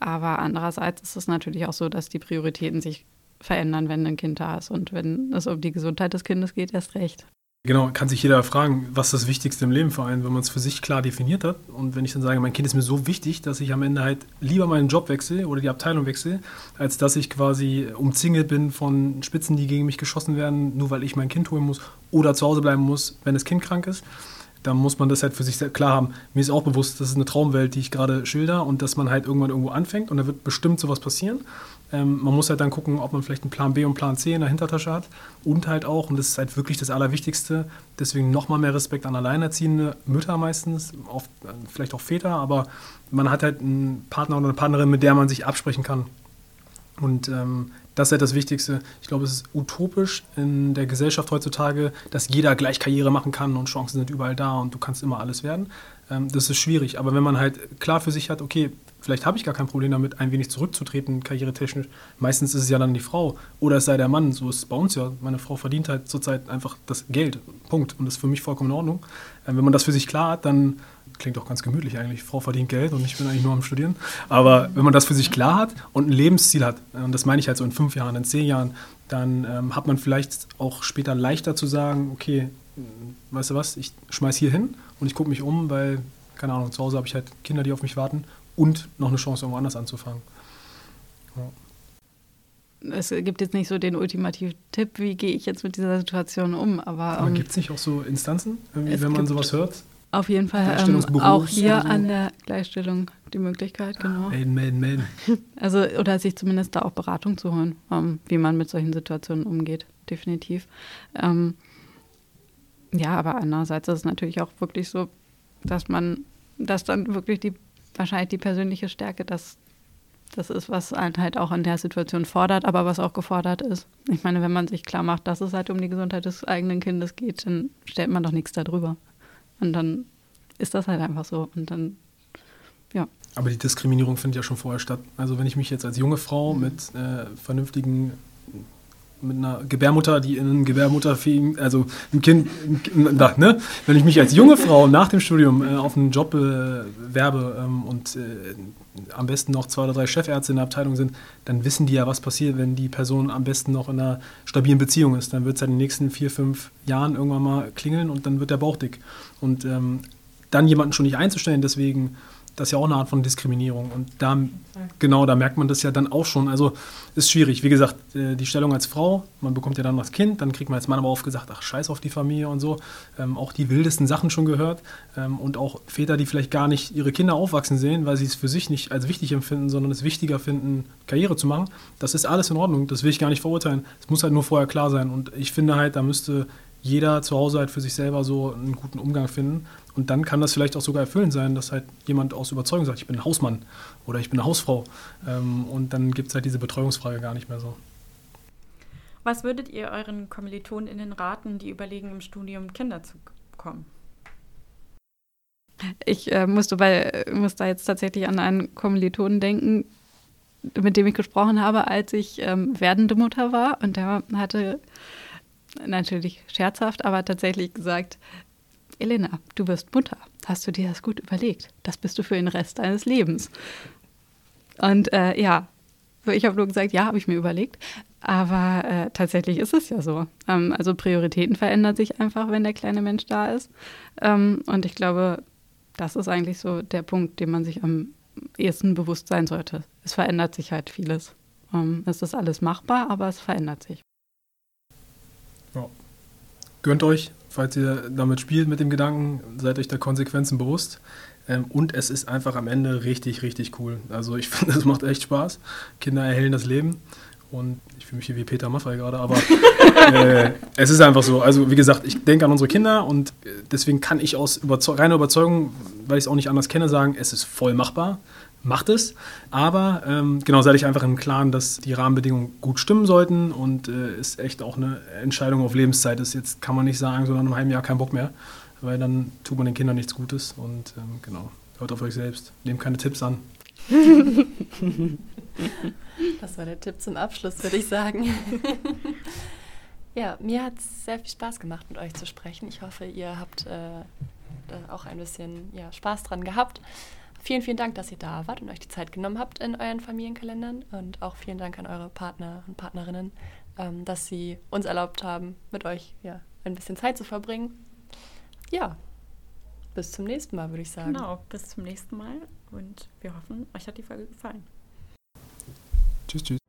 aber andererseits ist es natürlich auch so, dass die Prioritäten sich verändern, wenn ein Kind da ist. Und wenn es um die Gesundheit des Kindes geht, erst recht. Genau, kann sich jeder fragen, was das Wichtigste im Leben für einen, wenn man es für sich klar definiert hat. Und wenn ich dann sage, mein Kind ist mir so wichtig, dass ich am Ende halt lieber meinen Job wechsle oder die Abteilung wechsle, als dass ich quasi umzingelt bin von Spitzen, die gegen mich geschossen werden, nur weil ich mein Kind holen muss oder zu Hause bleiben muss, wenn das Kind krank ist. Dann muss man das halt für sich klar haben. Mir ist auch bewusst, das ist eine Traumwelt, die ich gerade schilder und dass man halt irgendwann irgendwo anfängt und da wird bestimmt sowas passieren. Ähm, man muss halt dann gucken, ob man vielleicht einen Plan B und Plan C in der Hintertasche hat. Und halt auch, und das ist halt wirklich das Allerwichtigste, deswegen nochmal mehr Respekt an alleinerziehende Mütter meistens, oft, äh, vielleicht auch Väter, aber man hat halt einen Partner oder eine Partnerin, mit der man sich absprechen kann. Und ähm, das ist halt das Wichtigste. Ich glaube, es ist utopisch in der Gesellschaft heutzutage, dass jeder gleich Karriere machen kann und Chancen sind überall da und du kannst immer alles werden. Ähm, das ist schwierig. Aber wenn man halt klar für sich hat, okay, Vielleicht habe ich gar kein Problem damit, ein wenig zurückzutreten, karrieretechnisch. Meistens ist es ja dann die Frau oder es sei der Mann. So ist es bei uns ja. Meine Frau verdient halt zurzeit einfach das Geld. Punkt. Und das ist für mich vollkommen in Ordnung. Ähm, wenn man das für sich klar hat, dann klingt auch ganz gemütlich eigentlich. Frau verdient Geld und ich bin eigentlich nur am Studieren. Aber wenn man das für sich klar hat und ein Lebensziel hat, und das meine ich halt so in fünf Jahren, in zehn Jahren, dann ähm, hat man vielleicht auch später leichter zu sagen, okay, weißt du was, ich schmeiß hier hin und ich gucke mich um, weil, keine Ahnung, zu Hause habe ich halt Kinder, die auf mich warten und noch eine Chance, irgendwo anders anzufangen. Ja. Es gibt jetzt nicht so den ultimativen Tipp, wie gehe ich jetzt mit dieser Situation um. Aber, aber ähm, gibt es nicht auch so Instanzen, wenn man sowas hört? Auf jeden Fall ähm, auch hier so. an der Gleichstellung die Möglichkeit, genau. Melden, melden, melden. Also, oder sich zumindest da auch Beratung zu holen, ähm, wie man mit solchen Situationen umgeht, definitiv. Ähm, ja, aber andererseits ist es natürlich auch wirklich so, dass man, dass dann wirklich die wahrscheinlich die persönliche Stärke, dass das ist, was einen halt auch in der Situation fordert, aber was auch gefordert ist. Ich meine, wenn man sich klar macht, dass es halt um die Gesundheit des eigenen Kindes geht, dann stellt man doch nichts darüber. Und dann ist das halt einfach so. Und dann ja. Aber die Diskriminierung findet ja schon vorher statt. Also wenn ich mich jetzt als junge Frau mit äh, vernünftigen, mit einer Gebärmutter, die in einen Gebärmutterfähigen, also ein Kind, da, ne? wenn ich mich als junge Frau nach dem Studium äh, auf einen Job äh, werbe ähm, und äh, am besten noch zwei oder drei Chefärzte in der Abteilung sind, dann wissen die ja, was passiert, wenn die Person am besten noch in einer stabilen Beziehung ist. Dann wird es ja in den nächsten vier, fünf Jahren irgendwann mal klingeln und dann wird der Bauch dick. Und ähm, dann jemanden schon nicht einzustellen, deswegen, das ist ja auch eine Art von Diskriminierung. Und da, genau, da merkt man das ja dann auch schon. Also ist schwierig. Wie gesagt, äh, die Stellung als Frau, man bekommt ja dann das Kind, dann kriegt man als Mann aber oft gesagt, ach scheiß auf die Familie und so. Ähm, auch die wildesten Sachen schon gehört. Ähm, und auch Väter, die vielleicht gar nicht ihre Kinder aufwachsen sehen, weil sie es für sich nicht als wichtig empfinden, sondern es wichtiger finden, Karriere zu machen. Das ist alles in Ordnung. Das will ich gar nicht verurteilen. Es muss halt nur vorher klar sein. Und ich finde halt, da müsste jeder zu Hause halt für sich selber so einen guten Umgang finden. Und dann kann das vielleicht auch sogar erfüllend sein, dass halt jemand aus Überzeugung sagt, ich bin ein Hausmann oder ich bin eine Hausfrau. Ähm, und dann gibt es halt diese Betreuungsfrage gar nicht mehr so. Was würdet ihr euren KommilitonInnen raten, die überlegen, im Studium Kinder zu bekommen? Ich äh, musste, bei, muss da jetzt tatsächlich an einen Kommilitonen denken, mit dem ich gesprochen habe, als ich ähm, werdende Mutter war. Und der hatte natürlich scherzhaft, aber tatsächlich gesagt, Elena, du wirst Mutter. Hast du dir das gut überlegt? Das bist du für den Rest deines Lebens. Und äh, ja, ich habe nur gesagt, ja, habe ich mir überlegt. Aber äh, tatsächlich ist es ja so. Ähm, also Prioritäten verändern sich einfach, wenn der kleine Mensch da ist. Ähm, und ich glaube, das ist eigentlich so der Punkt, dem man sich am ehesten bewusst sein sollte. Es verändert sich halt vieles. Ähm, es ist alles machbar, aber es verändert sich. Gönnt euch, falls ihr damit spielt mit dem Gedanken, seid euch der Konsequenzen bewusst. Ähm, und es ist einfach am Ende richtig, richtig cool. Also ich finde, es macht echt Spaß. Kinder erhellen das Leben. Und ich fühle mich hier wie Peter Maffay gerade, aber äh, es ist einfach so. Also wie gesagt, ich denke an unsere Kinder und äh, deswegen kann ich aus überzeu reiner Überzeugung, weil ich es auch nicht anders kenne, sagen, es ist voll machbar. Macht es. Aber ähm, genau, seid ich einfach im Klaren, dass die Rahmenbedingungen gut stimmen sollten und äh, ist echt auch eine Entscheidung auf Lebenszeit ist. Jetzt kann man nicht sagen, so nach einem halben Jahr kein Bock mehr, weil dann tut man den Kindern nichts Gutes und ähm, genau, hört auf euch selbst. Nehmt keine Tipps an. Das war der Tipp zum Abschluss, würde ich sagen. ja, mir hat es sehr viel Spaß gemacht, mit euch zu sprechen. Ich hoffe, ihr habt äh, auch ein bisschen ja, Spaß dran gehabt. Vielen, vielen Dank, dass ihr da wart und euch die Zeit genommen habt in euren Familienkalendern. Und auch vielen Dank an eure Partner und Partnerinnen, ähm, dass sie uns erlaubt haben, mit euch ja, ein bisschen Zeit zu verbringen. Ja, bis zum nächsten Mal, würde ich sagen. Genau, bis zum nächsten Mal und wir hoffen, euch hat die Folge gefallen. Tschüss, tschüss.